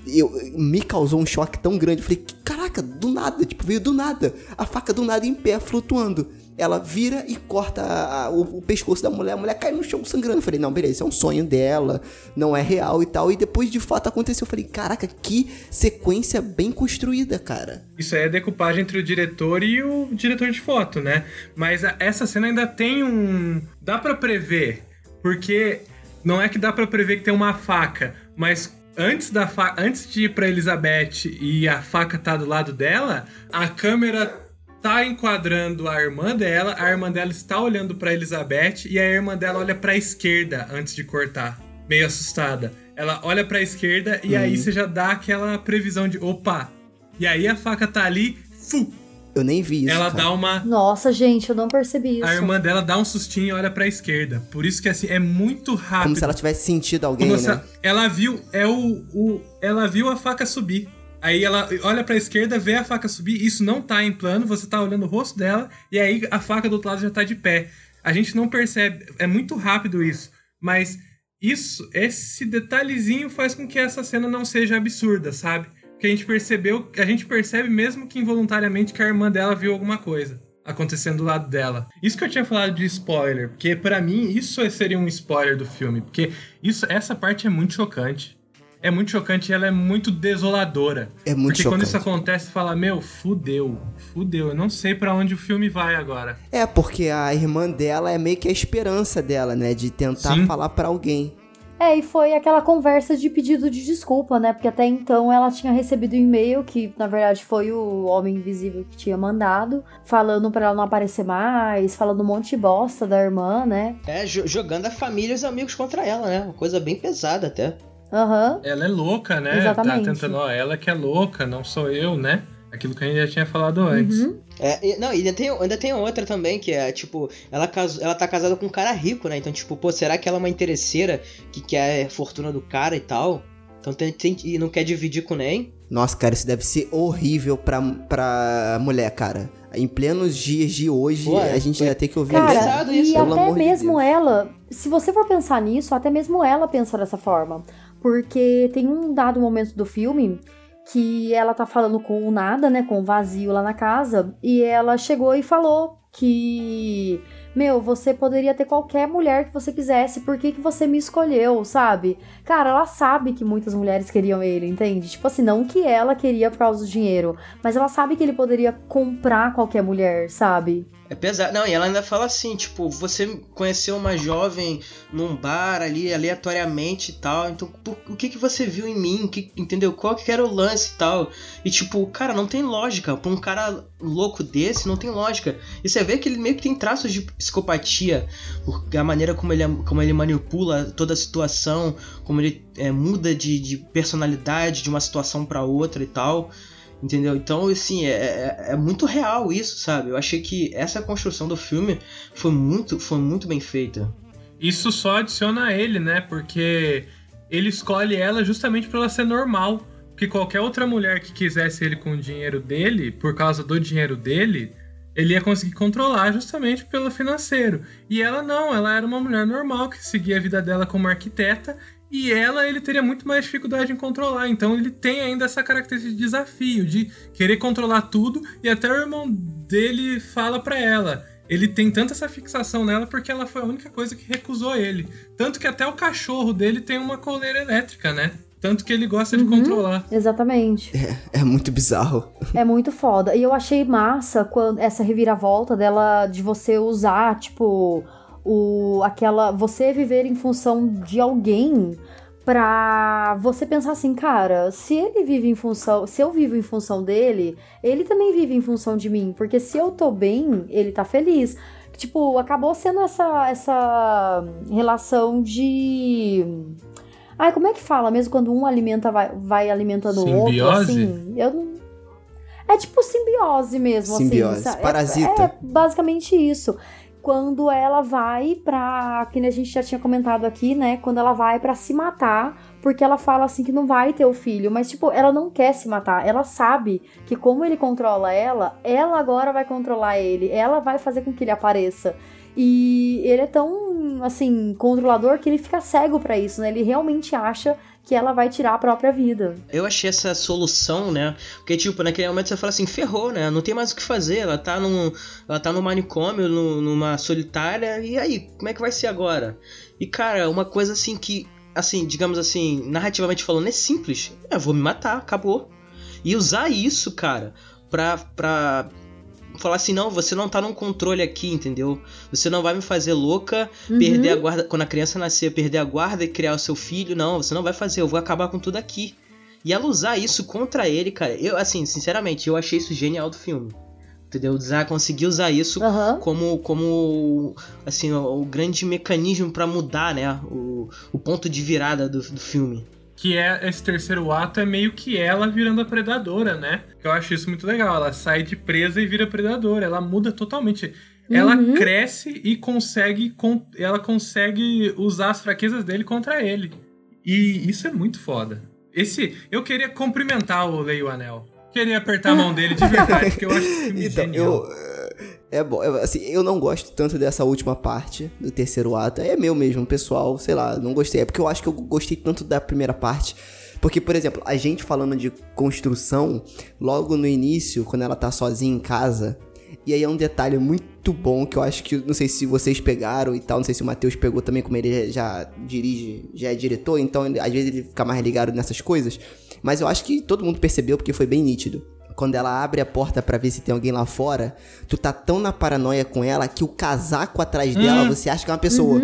eu, me causou um choque tão grande. Eu falei, caraca, do nada, tipo, veio do nada. A faca do nada em pé, flutuando. Ela vira e corta a- a- o, o pescoço da mulher. A mulher cai no chão sangrando. Eu falei, não, beleza, é um sonho dela, não é real e tal. E depois de fato aconteceu. Eu falei, caraca, que sequência bem construída, cara. Isso aí é decupagem entre o diretor e o diretor de foto, né? Mas a- essa cena ainda tem um. Dá pra prever, porque não é que dá pra prever que tem uma faca, mas antes da fa... antes de ir pra Elizabeth e a faca tá do lado dela, a câmera tá enquadrando a irmã dela, a irmã dela está olhando pra Elizabeth e a irmã dela olha pra esquerda antes de cortar, meio assustada. Ela olha pra esquerda e aí você já dá aquela previsão de opa. E aí a faca tá ali, fu, Eu nem vi isso. ela cara. dá uma Nossa, gente, eu não percebi isso. a irmã dela dá um sustinho e olha pra esquerda. Por isso que assim é muito rápido. Como se ela tivesse sentido alguém, Como se né? ela, ela viu é o, o ela viu a faca subir. Aí ela olha pra esquerda, vê a faca subir, isso não tá em plano, você tá olhando o rosto dela e aí a faca do outro lado já tá de pé. A gente não percebe, é muito rápido isso, mas isso, esse detalhezinho faz com que essa cena não seja absurda, sabe? que a gente percebeu, a gente percebe mesmo que involuntariamente que a irmã dela viu alguma coisa acontecendo do lado dela. Isso que eu tinha falado de spoiler, porque para mim isso seria um spoiler do filme, porque isso essa parte é muito chocante. É muito chocante e ela é muito desoladora. É muito Porque quando chocante. isso acontece, você fala, meu, fudeu, fudeu, eu não sei pra onde o filme vai agora. É, porque a irmã dela é meio que a esperança dela, né? De tentar Sim. falar pra alguém. É, e foi aquela conversa de pedido de desculpa, né? Porque até então ela tinha recebido um e-mail que, na verdade, foi o Homem Invisível que tinha mandado, falando pra ela não aparecer mais, falando um monte de bosta da irmã, né? É, jo- jogando a família e os amigos contra ela, né? Uma coisa bem pesada até. Aham. Ela é louca, né? Exatamente. Tá tentando, ó, ela que é louca, não sou eu, né? Aquilo que a gente já tinha falado antes. Uhum. É, não, e ainda tem, ainda tem outra também, que é, tipo, ela, casou, ela tá casada com um cara rico, né? Então, tipo, pô, será que ela é uma interesseira que quer a fortuna do cara e tal? Então tem, tem- e não quer dividir com nem? Nossa, cara, isso deve ser horrível pra, pra mulher, cara. Em plenos dias de hoje, Ué, a gente ainda tem que ouvir Cara, isso. e até de mesmo Deus. ela, se você for pensar nisso, até mesmo ela pensa dessa forma. Porque tem um dado momento do filme que ela tá falando com o nada, né, com o vazio lá na casa, e ela chegou e falou que, meu, você poderia ter qualquer mulher que você quisesse, por que, que você me escolheu, sabe? Cara, ela sabe que muitas mulheres queriam ele, entende? Tipo assim, não que ela queria por causa do dinheiro, mas ela sabe que ele poderia comprar qualquer mulher, sabe? É pesado. Não, e ela ainda fala assim, tipo, você conheceu uma jovem num bar ali, aleatoriamente e tal, então por- o que que você viu em mim? Que, entendeu? Qual que era o lance e tal? E tipo, cara, não tem lógica. Pra um cara louco desse, não tem lógica. E você vê que ele meio que tem traços de psicopatia, porque a maneira como ele, como ele manipula toda a situação, como ele é, muda de, de personalidade de uma situação pra outra e tal. Entendeu? Então, assim, é, é, é muito real isso, sabe? Eu achei que essa construção do filme foi muito, foi muito bem feita. Isso só adiciona a ele, né? Porque ele escolhe ela justamente pra ela ser normal. Porque qualquer outra mulher que quisesse ele com o dinheiro dele, por causa do dinheiro dele, ele ia conseguir controlar justamente pelo financeiro. E ela não, ela era uma mulher normal que seguia a vida dela como arquiteta. E ela, ele teria muito mais dificuldade em controlar. Então ele tem ainda essa característica de desafio, de querer controlar tudo. E até o irmão dele fala pra ela. Ele tem tanta essa fixação nela porque ela foi a única coisa que recusou ele. Tanto que até o cachorro dele tem uma coleira elétrica, né? Tanto que ele gosta de Uhum. controlar. Exatamente. É muito bizarro. É muito foda. E eu achei massa quando essa reviravolta dela de você usar, tipo, o aquela você viver em função de alguém pra você pensar assim, cara, se ele vive em função, se eu vivo em função dele, ele também vive em função de mim, porque se eu tô bem, ele tá feliz. Tipo, acabou sendo essa essa relação de Ai, como é que fala? Mesmo quando um alimenta, vai, vai alimentando o outro, Simbiose? assim. Eu não. É tipo simbiose mesmo, Simbiose, assim. sa- é- parasita. É, basicamente isso. Quando ela vai pra. Que nem a gente já tinha comentado aqui, né? Quando ela vai pra se matar, porque ela fala assim que não vai ter o filho. Mas, tipo, ela não quer se matar. Ela sabe que, como ele controla ela, ela agora vai controlar ele. Ela vai fazer com que ele apareça. E ele é tão, assim, controlador que ele fica cego pra isso, né? Ele realmente acha que ela vai tirar a própria vida. Eu achei essa solução, né? Porque, tipo, naquele momento você fala assim, ferrou, né? Não tem mais o que fazer. Ela tá num, ela tá num manicômio, num- numa solitária, e aí, como é que vai ser agora? E, cara, uma coisa assim que, assim, digamos assim, narrativamente falando, é simples. Eu vou me matar, acabou. E usar isso, cara, pra, pra falar assim, não, você não tá num controle aqui, entendeu? Você não vai me fazer louca, Uhum. perder a guarda, quando a criança nascer, perder a guarda e criar o seu filho. Não, você não vai fazer, eu vou acabar com tudo aqui. E ela usar isso contra ele, cara, eu, assim, sinceramente, eu achei isso genial do filme. Entendeu? Usar, conseguir usar isso Aham. como, como assim, o, o grande mecanismo pra mudar, né? O, o ponto de virada do, do filme. Que é esse terceiro ato é meio que ela virando a predadora, né? Que eu acho isso muito legal. Ela sai de presa e vira predadora. Ela muda totalmente. Ela Uhum. cresce e consegue. con- Ela consegue usar as fraquezas dele contra ele. E isso é muito foda. Esse. Eu queria cumprimentar o Leio Anel. Queria apertar a mão dele de verdade, porque eu acho filme Então, genial. eu, É bom, assim, eu não gosto tanto dessa última parte do terceiro ato. É meu mesmo, pessoal, sei lá, não gostei. É porque eu acho que eu gostei tanto da primeira parte. Porque, por exemplo, a gente falando de construção, logo no início, quando ela tá sozinha em casa, e aí é um detalhe muito bom que eu acho que, não sei se vocês pegaram e tal, não sei se o Matheus pegou também, como ele já dirige, já é diretor, então às vezes ele fica mais ligado nessas coisas. Mas eu acho que todo mundo percebeu porque foi bem nítido quando ela abre a porta para ver se tem alguém lá fora, tu tá tão na paranoia com ela que o casaco atrás dela Hum. você acha que é uma pessoa.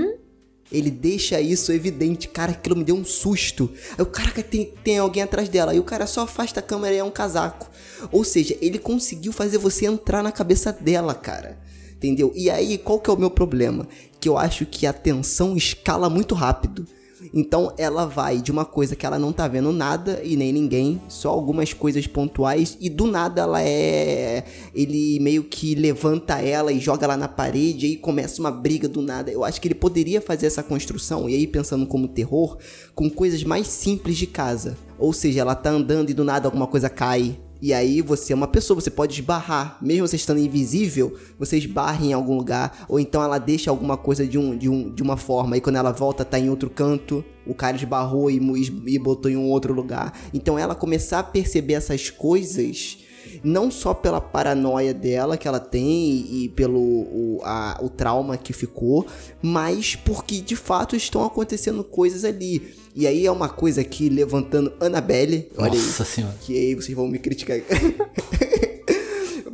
Ele deixa isso evidente. Cara, aquilo me deu um susto. Aí o cara tem, tem alguém atrás dela. Aí o cara só afasta a câmera e é um casaco. Ou seja, ele conseguiu fazer você entrar na cabeça dela, cara. Entendeu? E aí, qual que é o meu problema? Que eu acho que a tensão escala muito rápido. Então ela vai de uma coisa que ela não tá vendo nada e nem ninguém, só algumas coisas pontuais e do nada ela é ele meio que levanta ela e joga ela na parede e aí começa uma briga do nada. Eu acho que ele poderia fazer essa construção e aí pensando como terror com coisas mais simples de casa. Ou seja, ela tá andando e do nada alguma coisa cai, e aí você é uma pessoa, você pode esbarrar. Mesmo você estando invisível, você esbarra em algum lugar. Ou então ela deixa alguma coisa de, um, de, um, de uma forma. E quando ela volta, tá em outro canto. O cara esbarrou e, e botou em um outro lugar. Então ela começar a perceber essas coisas. Não só pela paranoia dela que ela tem e pelo o, a- o trauma que ficou, mas porque de fato estão acontecendo coisas ali. E aí é uma coisa aqui levantando Annabelle. Olha aí. Nossa senhora. Que aí vocês vão me criticar.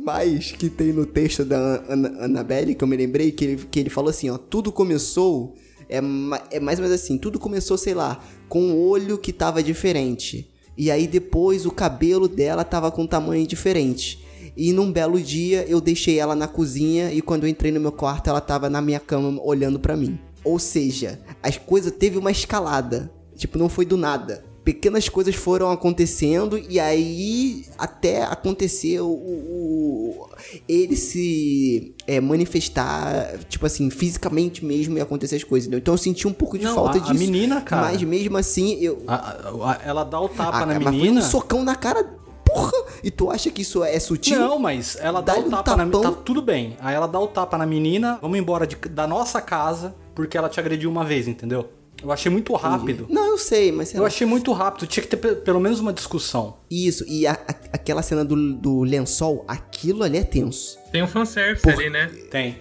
Mas que tem no texto da Annabelle, que eu me lembrei, que ele, que ele falou assim, ó, tudo começou, é, ma- é mais ou menos assim, tudo começou, sei lá, com o olho que tava diferente. E aí depois o cabelo dela tava com um tamanho diferente. E num belo dia eu deixei ela na cozinha e quando eu entrei no meu quarto ela tava na minha cama olhando pra mim. Ou seja, as coisas teve uma escalada. Tipo, não foi do nada. Pequenas coisas foram acontecendo e aí até acontecer o, o- ele se é, manifestar, tipo assim, fisicamente mesmo e acontecer as coisas. entendeu? Então eu senti um pouco de Não, falta a- a disso. menina, cara. Mas mesmo assim, eu. A- a- a- ela dá o tapa Ah, na mas foi menina. um socão na cara. Porra! E tu acha que isso é sutil? Não, mas ela dá Dá-lhe o um tapa na menina. Tá tudo bem. Aí ela dá o tapa na menina, vamos embora de- da nossa casa, porque ela te agrediu uma vez, entendeu? Eu achei muito rápido. Não, eu sei, mas sei Eu lá. achei muito rápido. Tinha que ter pe- pelo menos uma discussão. Isso, e a- a- aquela cena do, do lençol, aquilo ali é tenso. Tem um fanservice Por- ali, né? Tem.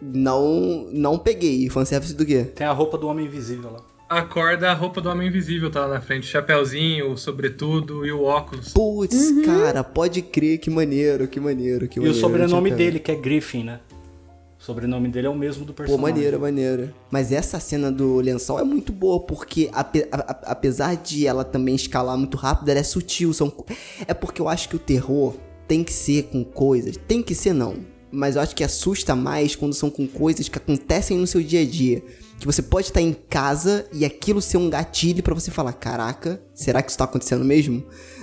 Não, não peguei. Fanservice do quê? Tem a roupa do homem invisível lá. Acorda a roupa do Homem Invisível tá lá na frente. Chapeuzinho, o sobretudo e o óculos. Putz, cara, pode crer, que maneiro, que maneiro, que E o maneiro. sobrenome dele, que é Griffin, né? O sobrenome dele é o mesmo do Pô, personagem. maneiro, maneiro. Mas essa cena do lençol é muito boa, porque ape- apesar de ela também escalar muito rápido, ela é sutil. São... É porque eu acho que o terror tem que ser com coisas. Tem que ser, não. Mas eu acho que assusta mais quando são com coisas que acontecem no seu dia a dia. Que você pode estar em casa e aquilo ser um gatilho pra você falar: caraca, será que isso tá acontecendo mesmo?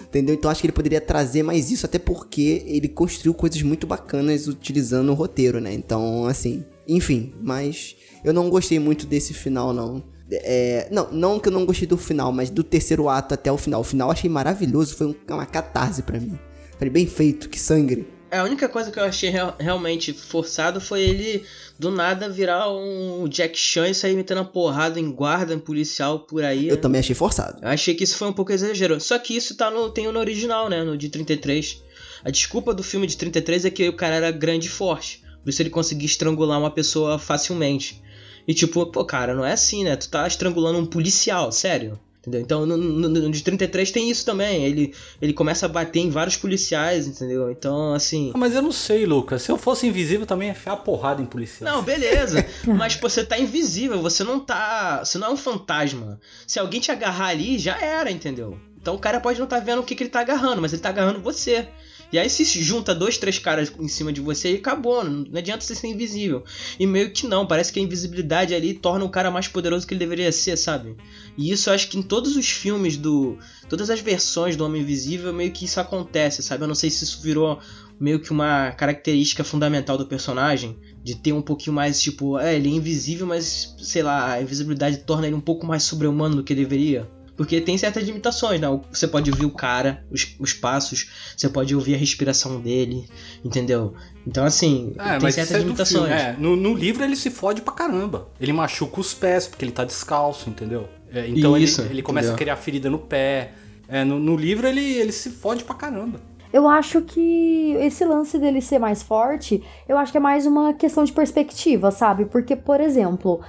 Entendeu? Então acho que ele poderia trazer mais isso, até porque ele construiu coisas muito bacanas utilizando o roteiro, né? Então, assim, enfim, mas eu não gostei muito desse final, não. É, não, não que eu não gostei do final, mas do terceiro ato até o final. O final eu achei maravilhoso, foi um- uma catarse pra mim. Falei, bem feito, que sangue. A única coisa que eu achei real- realmente forçado foi ele do nada virar um Jack Chan e sair metendo a porrada em guarda, em policial por aí. Eu também achei forçado. Eu achei que isso foi um pouco exagero. Só que isso tá no, tem no original, né? No de 33. A desculpa do filme de 33 é que o cara era grande e forte. Por isso ele conseguia estrangular uma pessoa facilmente. E tipo, pô, cara, não é assim, né? Tu tá estrangulando um policial, sério. Entendeu? Então no, no, no de 33 tem isso também. Ele, ele começa a bater em vários policiais, entendeu? Então, assim. Ah, Mas eu não sei, Lucas. Se eu fosse invisível, também ia a porrada em policial. Não, beleza. Mas pô, você tá invisível, você não tá. Você não é um fantasma. Se alguém te agarrar ali, já era, entendeu? Então o cara pode não tá vendo o que, que ele tá agarrando, mas ele tá agarrando você. E aí se junta dois, três caras em cima de você e acabou. Não adianta você ser invisível. E meio que não, parece que a invisibilidade ali torna o cara mais poderoso que ele deveria ser, sabe? E isso eu acho que em todos os filmes do. Todas as versões do Homem Invisível, meio que isso acontece, sabe? Eu não sei se isso virou meio que uma característica fundamental do personagem. De ter um pouquinho mais, tipo, é, ele é invisível, mas sei lá, a invisibilidade torna ele um pouco mais sobre-humano do que deveria. Porque tem certas limitações, né? Você pode ouvir o cara, os, os passos, você pode ouvir a respiração dele, entendeu? Então, assim, É, tem certas é limitações. É, no, no livro ele se fode pra caramba. Ele machuca os pés, porque ele tá descalço, entendeu? É, então Isso, ele, ele começa entendeu? a criar ferida no pé. É, no, no livro ele, ele se fode pra caramba. Eu acho que esse lance dele ser mais forte, eu acho que é mais uma questão de perspectiva, sabe? Porque, por exemplo,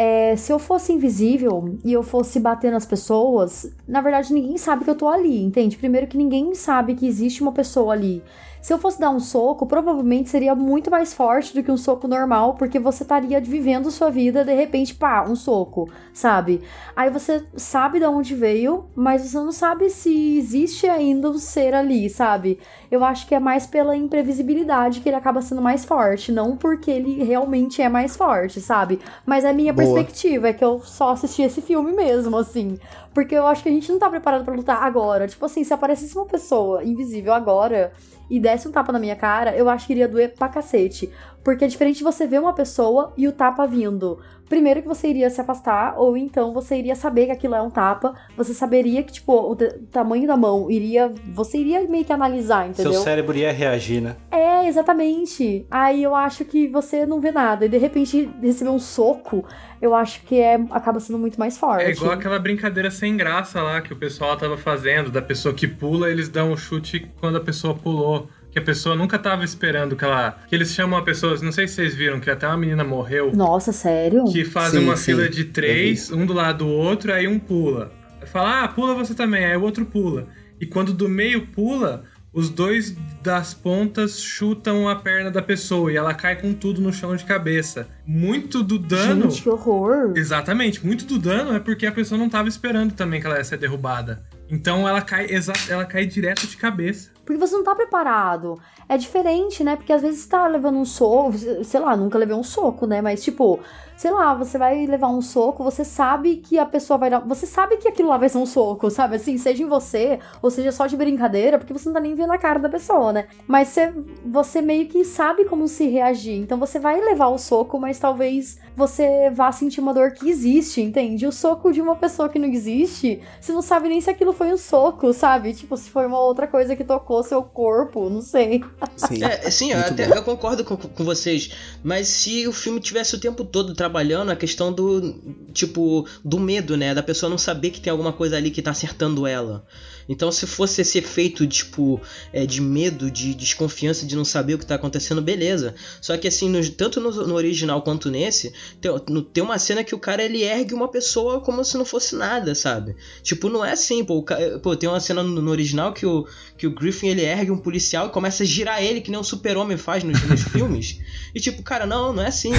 é, se eu fosse invisível e eu fosse bater nas pessoas, na verdade ninguém sabe que eu tô ali, entende? Primeiro que ninguém sabe que existe uma pessoa ali. Se eu fosse dar um soco, provavelmente seria muito mais forte do que um soco normal, porque você estaria vivendo sua vida, de repente, pá, um soco, sabe? Aí você sabe de onde veio, mas você não sabe se existe ainda um ser ali, sabe? Eu acho que é mais pela imprevisibilidade que ele acaba sendo mais forte, não porque ele realmente é mais forte, sabe? Mas a minha Boa. perspectiva é que eu só assisti esse filme mesmo, assim. Porque eu acho que a gente não tá preparado pra lutar agora. Tipo assim, se aparecesse uma pessoa invisível agora e desse um tapa na minha cara, eu acho que iria doer pra cacete. Porque é diferente você ver uma pessoa e o tapa vindo. Primeiro que você iria se afastar, ou então você iria saber que aquilo é um tapa, você saberia que, tipo, o t- tamanho da mão iria. Você iria meio que analisar, entendeu? Seu cérebro ia reagir, né? É, exatamente. Aí eu acho que você não vê nada. E de repente receber um soco, eu acho que é, acaba sendo muito mais forte. É igual aquela brincadeira sem graça lá que o pessoal tava fazendo, da pessoa que pula, eles dão o chute quando a pessoa pulou. Que a pessoa nunca tava esperando que ela. Que eles chamam a pessoa, não sei se vocês viram, que até uma menina morreu. Nossa, sério? Que fazem Sim, uma sim, fila de três, um do lado do outro, aí um pula. Fala, ah, pula você também, aí o outro pula. E quando do meio pula, os dois das pontas chutam a perna da pessoa e ela cai com tudo no chão de cabeça. Muito do dano. Gente, que horror. Exatamente, muito do dano é porque a pessoa não tava esperando também que ela ia ser derrubada. Então ela cai, ela cai direto de cabeça. Porque você não tá preparado. É diferente, né? Porque às vezes você tá levando um soco, sei lá, nunca levei um soco, né? Mas tipo, sei lá, você vai levar um soco, você sabe que a pessoa vai dar. Você sabe que aquilo lá vai ser um soco, sabe? Assim, seja em você, ou seja só de brincadeira, porque você não tá nem vendo a cara da pessoa, né? Mas você, você meio que sabe como se reagir. Então você vai levar o soco, mas talvez você vá sentir uma dor que existe, entende? O soco de uma pessoa que não existe, você não sabe nem se aquilo foi um soco, sabe? Tipo, se foi uma outra coisa que tocou seu corpo, não sei. Sim. É, sim, eu, até, eu concordo com, com vocês. Mas se o filme tivesse o tempo todo trabalhando a questão do. Tipo, do medo, né? Da pessoa não saber que tem alguma coisa ali que tá acertando ela. Então, se fosse esse efeito, tipo, é, de medo, de desconfiança, de não saber o que tá acontecendo, beleza. Só que, assim, no- tanto no, no original quanto nesse, tem, no- tem uma cena que o cara ele ergue uma pessoa como se não fosse nada, sabe? Tipo, não é assim, pô. pô tem uma cena no, no original que o, que o Griffin ele ergue um policial e começa a girar ele, que nem o super-homem faz nos, nos filmes. E tipo, cara, não, não é assim.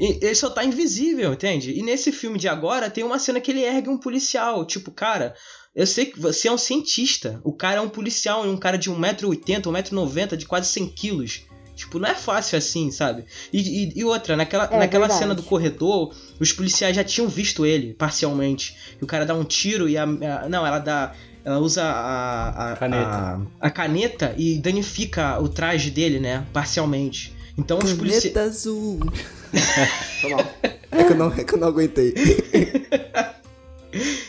E ele só tá invisível, entende? E nesse filme de agora tem uma cena que ele ergue um policial. Tipo, cara, eu sei que você é um cientista. O cara é um policial, um cara de 1,80m, 1,90m, de quase 100 quilos. Tipo, não é fácil assim, sabe? E, e- e outra, naquela, É naquela verdade. cena do corredor, os policiais já tinham visto ele, parcialmente. E o cara dá um tiro e a. a- não, ela dá. Ela usa a, a, Caneta. a, a caneta e danifica o traje dele, né? Parcialmente. Então os policiais. Azul. Foi mal. É que eu não, é que eu não aguentei.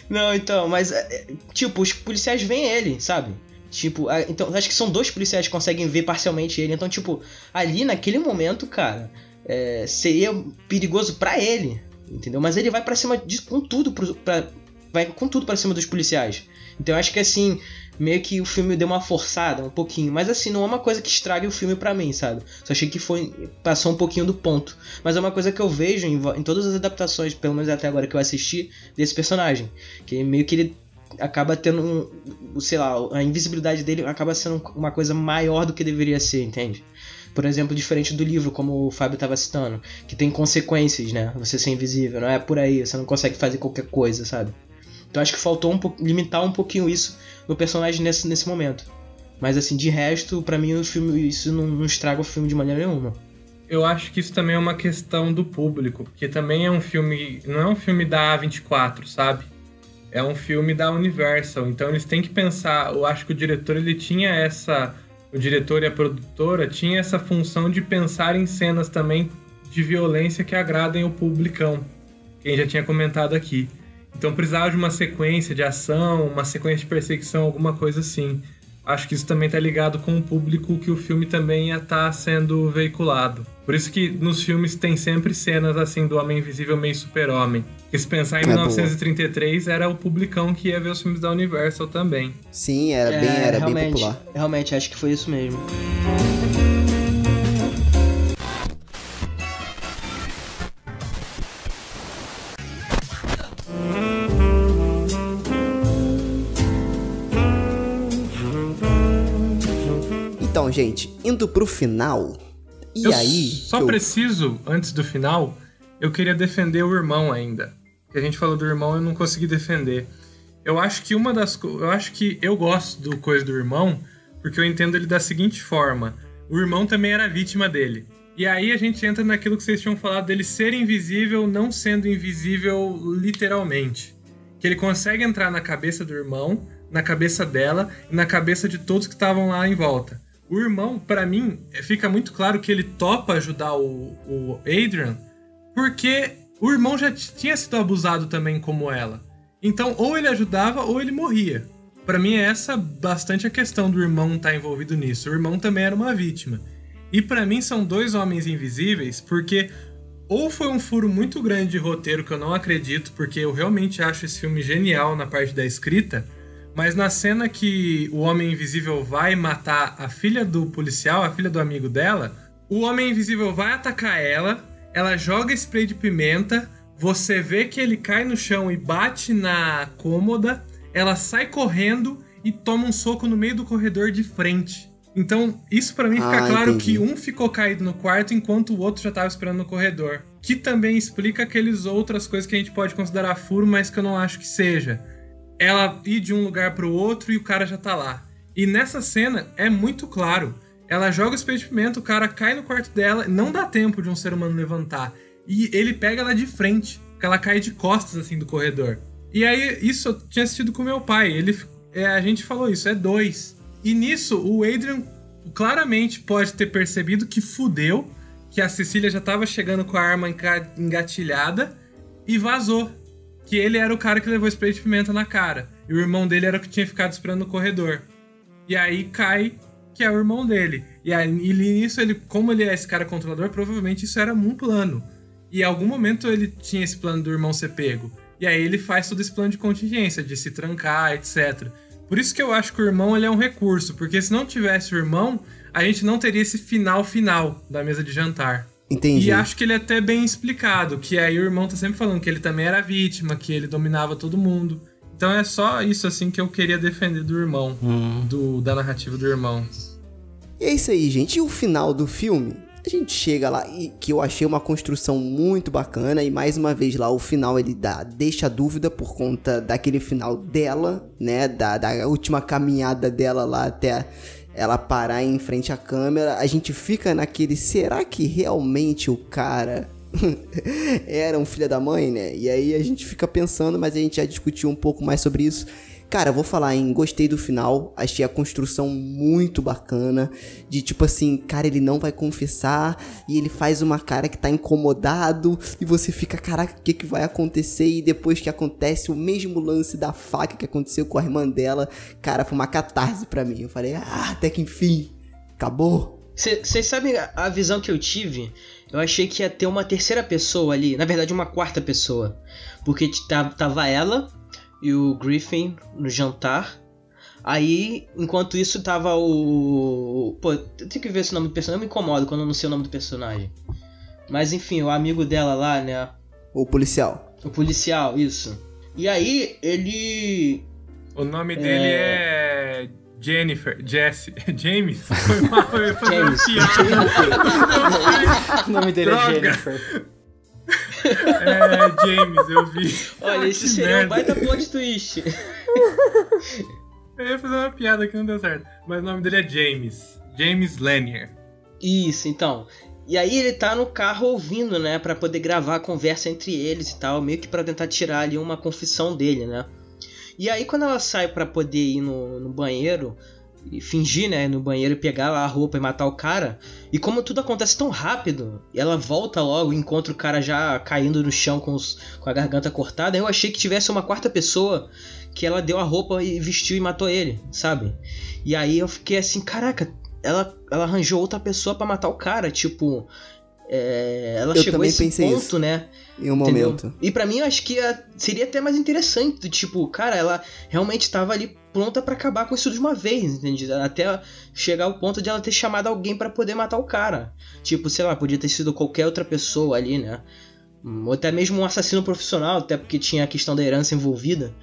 Não, então, mas é, é, tipo, os policiais veem ele, sabe? Tipo, então acho que são dois policiais que conseguem ver parcialmente ele. Então, tipo, ali naquele momento, cara, é, seria perigoso pra ele, entendeu? Mas ele vai pra cima de, com tudo, pro, pra, vai com tudo pra cima dos policiais. Então, acho que assim, meio que o filme deu uma forçada, um pouquinho. Mas assim, não é uma coisa que estrague o filme pra mim, sabe? Só achei que foi passou um pouquinho do ponto. Mas é uma coisa que eu vejo em, em todas as adaptações, pelo menos até agora que eu assisti, desse personagem. Que meio que ele acaba tendo um, sei lá, a invisibilidade dele acaba sendo uma coisa maior do que deveria ser, entende? Por exemplo, diferente do livro, como o Fábio estava citando, que tem consequências, né? Você ser invisível, não é por aí, você não consegue fazer qualquer coisa, sabe? Então acho que faltou um limitar um pouquinho isso no personagem nesse, nesse momento. Mas assim, de resto, pra mim o filme isso não, não estraga o filme de maneira nenhuma. Eu acho que isso também é uma questão do público, porque também é um filme, não é um filme da A24, sabe? É um filme da Universal, então eles têm que pensar, eu acho que o diretor ele tinha essa, o diretor e a produtora tinha essa função de pensar em cenas também de violência que agradem o publicão, quem já tinha comentado aqui. Então precisava de uma sequência de ação, uma sequência de perseguição, alguma coisa assim. Acho que isso também tá ligado com o público que o filme também ia estar sendo veiculado. Por isso que nos filmes tem sempre cenas assim do Homem Invisível meio super-homem. Porque se pensar em É, 1933, era o publicão que ia ver os filmes da Universal também. Sim, era bem, era bem popular. Realmente, acho que foi isso mesmo. Gente, indo pro final. E eu aí. só eu- preciso, antes do final, eu queria defender o irmão ainda. Que a gente falou do irmão, eu não consegui defender. Eu acho que uma das eu acho que eu gosto do coisa do irmão, porque eu entendo ele da seguinte forma: o irmão também era vítima dele. E aí a gente entra naquilo que vocês tinham falado dele ser invisível, não sendo invisível literalmente. Que ele consegue entrar na cabeça do irmão, na cabeça dela e na cabeça de todos que estavam lá em volta. O irmão, pra mim, fica muito claro que ele topa ajudar o, o Adrian, porque o irmão já tinha sido abusado também como ela. Então, ou ele ajudava ou ele morria. Pra mim, é essa bastante a questão do irmão estar envolvido nisso. O irmão também era uma vítima. E pra mim são dois homens invisíveis, porque ou foi um furo muito grande de roteiro que eu não acredito, porque eu realmente acho esse filme genial na parte da escrita, mas na cena que o Homem Invisível vai matar a filha do policial, a filha do amigo dela, o Homem Invisível vai atacar ela, ela joga spray de pimenta, você vê que ele cai no chão e bate na cômoda, ela sai correndo e toma um soco no meio do corredor de frente. Então, isso pra mim fica Ah, claro entendi. que um ficou caído no quarto enquanto o outro já tava esperando no corredor. Que também explica aqueles outras coisas que a gente pode considerar furo, mas que eu não acho que seja ela ir de um lugar pro outro e o cara já tá lá. E nessa cena é muito claro. Ela joga o spray de pimenta, o cara cai no quarto dela, não dá tempo de um ser humano levantar. E ele pega ela de frente, que ela cai de costas assim do corredor. E aí, isso eu tinha assistido com meu pai. Ele, é, a gente falou isso, é dois. E nisso, o Adrian claramente pode ter percebido que fudeu, que a Cecília já tava chegando com a arma engatilhada e vazou que ele era o cara que levou spray de pimenta na cara. E o irmão dele era o que tinha ficado esperando no corredor. E aí cai que é o irmão dele. E aí e nisso ele, como ele é esse cara controlador, provavelmente isso era um plano. E em algum momento ele tinha esse plano do irmão ser pego. E aí ele faz todo esse plano de contingência, de se trancar, etc. Por isso que eu acho que o irmão ele é um recurso, porque se não tivesse o irmão, a gente não teria esse final final da mesa de jantar. Entendi. E acho que ele é até bem explicado, que aí o irmão tá sempre falando que ele também era vítima, que ele dominava todo mundo. Então é só isso assim que eu queria defender do irmão, do, da narrativa do irmão. E é isso aí, gente. E o final do filme? A gente chega lá e que eu achei uma construção muito bacana e mais uma vez lá o final ele dá, deixa dúvida por conta daquele final dela, né, da, da última caminhada dela lá até ela parar em frente à câmera. A gente fica naquele, será que realmente o cara era um filho da mãe, né? E aí a gente fica pensando, mas a gente já discutiu um pouco mais sobre isso. Cara, vou falar em gostei do final, achei a construção muito bacana, de tipo assim, cara, ele não vai confessar e ele faz uma cara que tá incomodado e você fica, caraca, o que que vai acontecer? E depois que acontece o mesmo lance da faca que aconteceu com a irmã dela, cara, foi uma catarse pra mim. Eu falei, ah, até que enfim, acabou. Vocês sabem a- visão que eu tive? Eu achei que ia ter uma terceira pessoa ali, na verdade uma quarta pessoa. Porque tava ela e o Griffin no jantar. Aí, enquanto isso, tava o. Pô, eu tenho que ver esse nome do personagem. Eu me incomodo quando eu não sei o nome do personagem. Mas enfim, o amigo dela lá, né? O policial. O policial, isso. E aí, ele. O nome dele é. Jennifer, Jesse, James. Foi mal, eu ia fazer uma James. piada. O nome dele Droga. é Jennifer. É, James, eu vi. Olha, Ah, isso seria um merda. baita plot twist. Eu ia fazer uma piada que não deu certo. Mas o nome dele é James. James Lanier. Isso, então. E aí ele tá no carro ouvindo, né, Pra poder gravar a conversa entre eles e tal, meio que pra tentar tirar ali uma confissão dele, né? E aí quando ela sai pra poder ir no, no banheiro, fingir, né, no banheiro pegar a roupa e matar o cara. E como tudo acontece tão rápido, ela volta logo encontra o cara já caindo no chão com, os, com a garganta cortada, eu achei que tivesse uma quarta pessoa que ela deu a roupa e vestiu e matou ele, sabe? E aí eu fiquei assim, caraca, ela, ela arranjou outra pessoa para matar o cara, tipo. É, ela Eu chegou a também esse pensei ponto, isso. né? Em um Entendeu? momento. E pra mim eu acho que ia- seria até mais interessante, tipo, cara, ela realmente tava ali pronta pra acabar com isso de uma vez, entende? Até chegar ao ponto de ela ter chamado alguém pra poder matar o cara. Tipo, sei lá, podia ter sido qualquer outra pessoa ali, né? Ou até mesmo um assassino profissional, até porque tinha a questão da herança envolvida.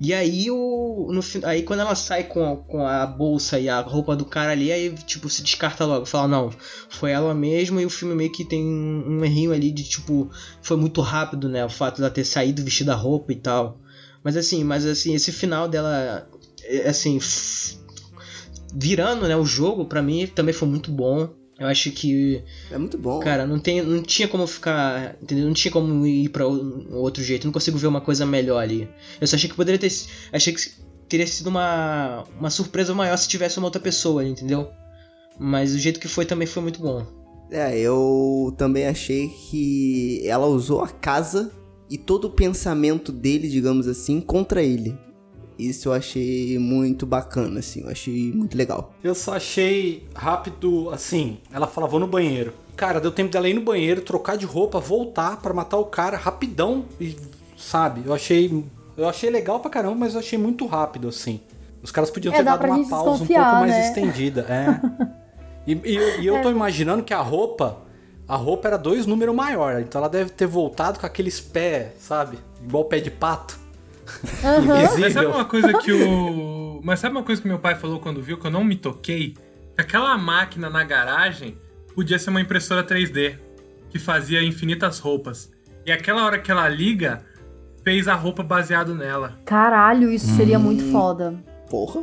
E aí o. No, aí quando ela sai com a, com a bolsa e a roupa do cara ali, aí tipo, se descarta logo. Fala, não, foi ela mesmo e o filme meio que tem um, um errinho ali de tipo. Foi muito rápido, né? O fato dela ter saído vestida a roupa e tal. Mas assim, mas assim, esse final dela. é, Assim. Virando, né, o jogo, pra mim também foi muito bom. Eu acho que É muito bom. Cara, não, tem, não tinha como ficar. Entendeu? Não tinha como ir pra um outro jeito. Não consigo ver uma coisa melhor ali. Eu só achei que poderia ter. Achei que teria sido uma, uma surpresa maior se tivesse uma outra pessoa ali, entendeu? Mas o jeito que foi também foi muito bom. É, eu também achei que ela usou a casa e todo o pensamento dele, digamos assim, contra ele. Isso eu achei muito bacana, assim, eu achei muito legal. Eu só achei rápido, assim, ela fala, vou no banheiro. Cara, deu tempo dela ir no banheiro, trocar de roupa, voltar pra matar o cara rapidão e, sabe, eu achei eu achei legal pra caramba, mas eu achei muito rápido, assim. Os caras podiam É, ter dá dado uma pausa um pouco mais né? estendida, é. E, e eu- e eu tô imaginando que a roupa, a roupa era dois números maior, então ela deve ter voltado com aqueles pés, sabe? Igual pé de pato. Mas sabe uma coisa que o. Mas sabe uma coisa que meu pai falou quando viu que eu não me toquei? Que aquela máquina na garagem podia ser uma impressora 3D que fazia infinitas roupas. E aquela hora que ela liga, fez a roupa baseado nela. Caralho, isso seria muito foda. Porra.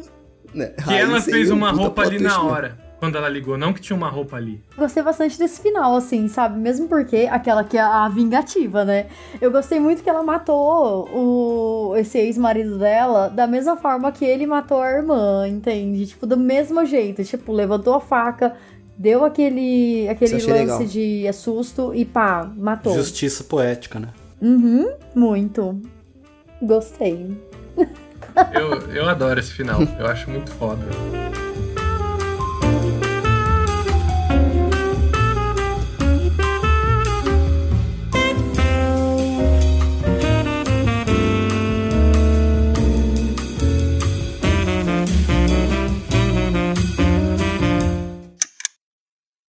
Né? E ela fez um uma roupa ali na hora. Quando ela ligou, não que tinha uma roupa ali. Gostei bastante desse final, assim, sabe? Mesmo porque aquela que é a vingativa, né? Eu gostei muito que ela matou o esse ex-marido dela da mesma forma que ele matou a irmã, entende? Tipo, do mesmo jeito. Tipo, levantou a faca, deu aquele, aquele lance achei de susto e pá, matou. Justiça poética, né? Uhum, muito. Gostei. Eu, eu adoro esse final. Eu acho muito foda.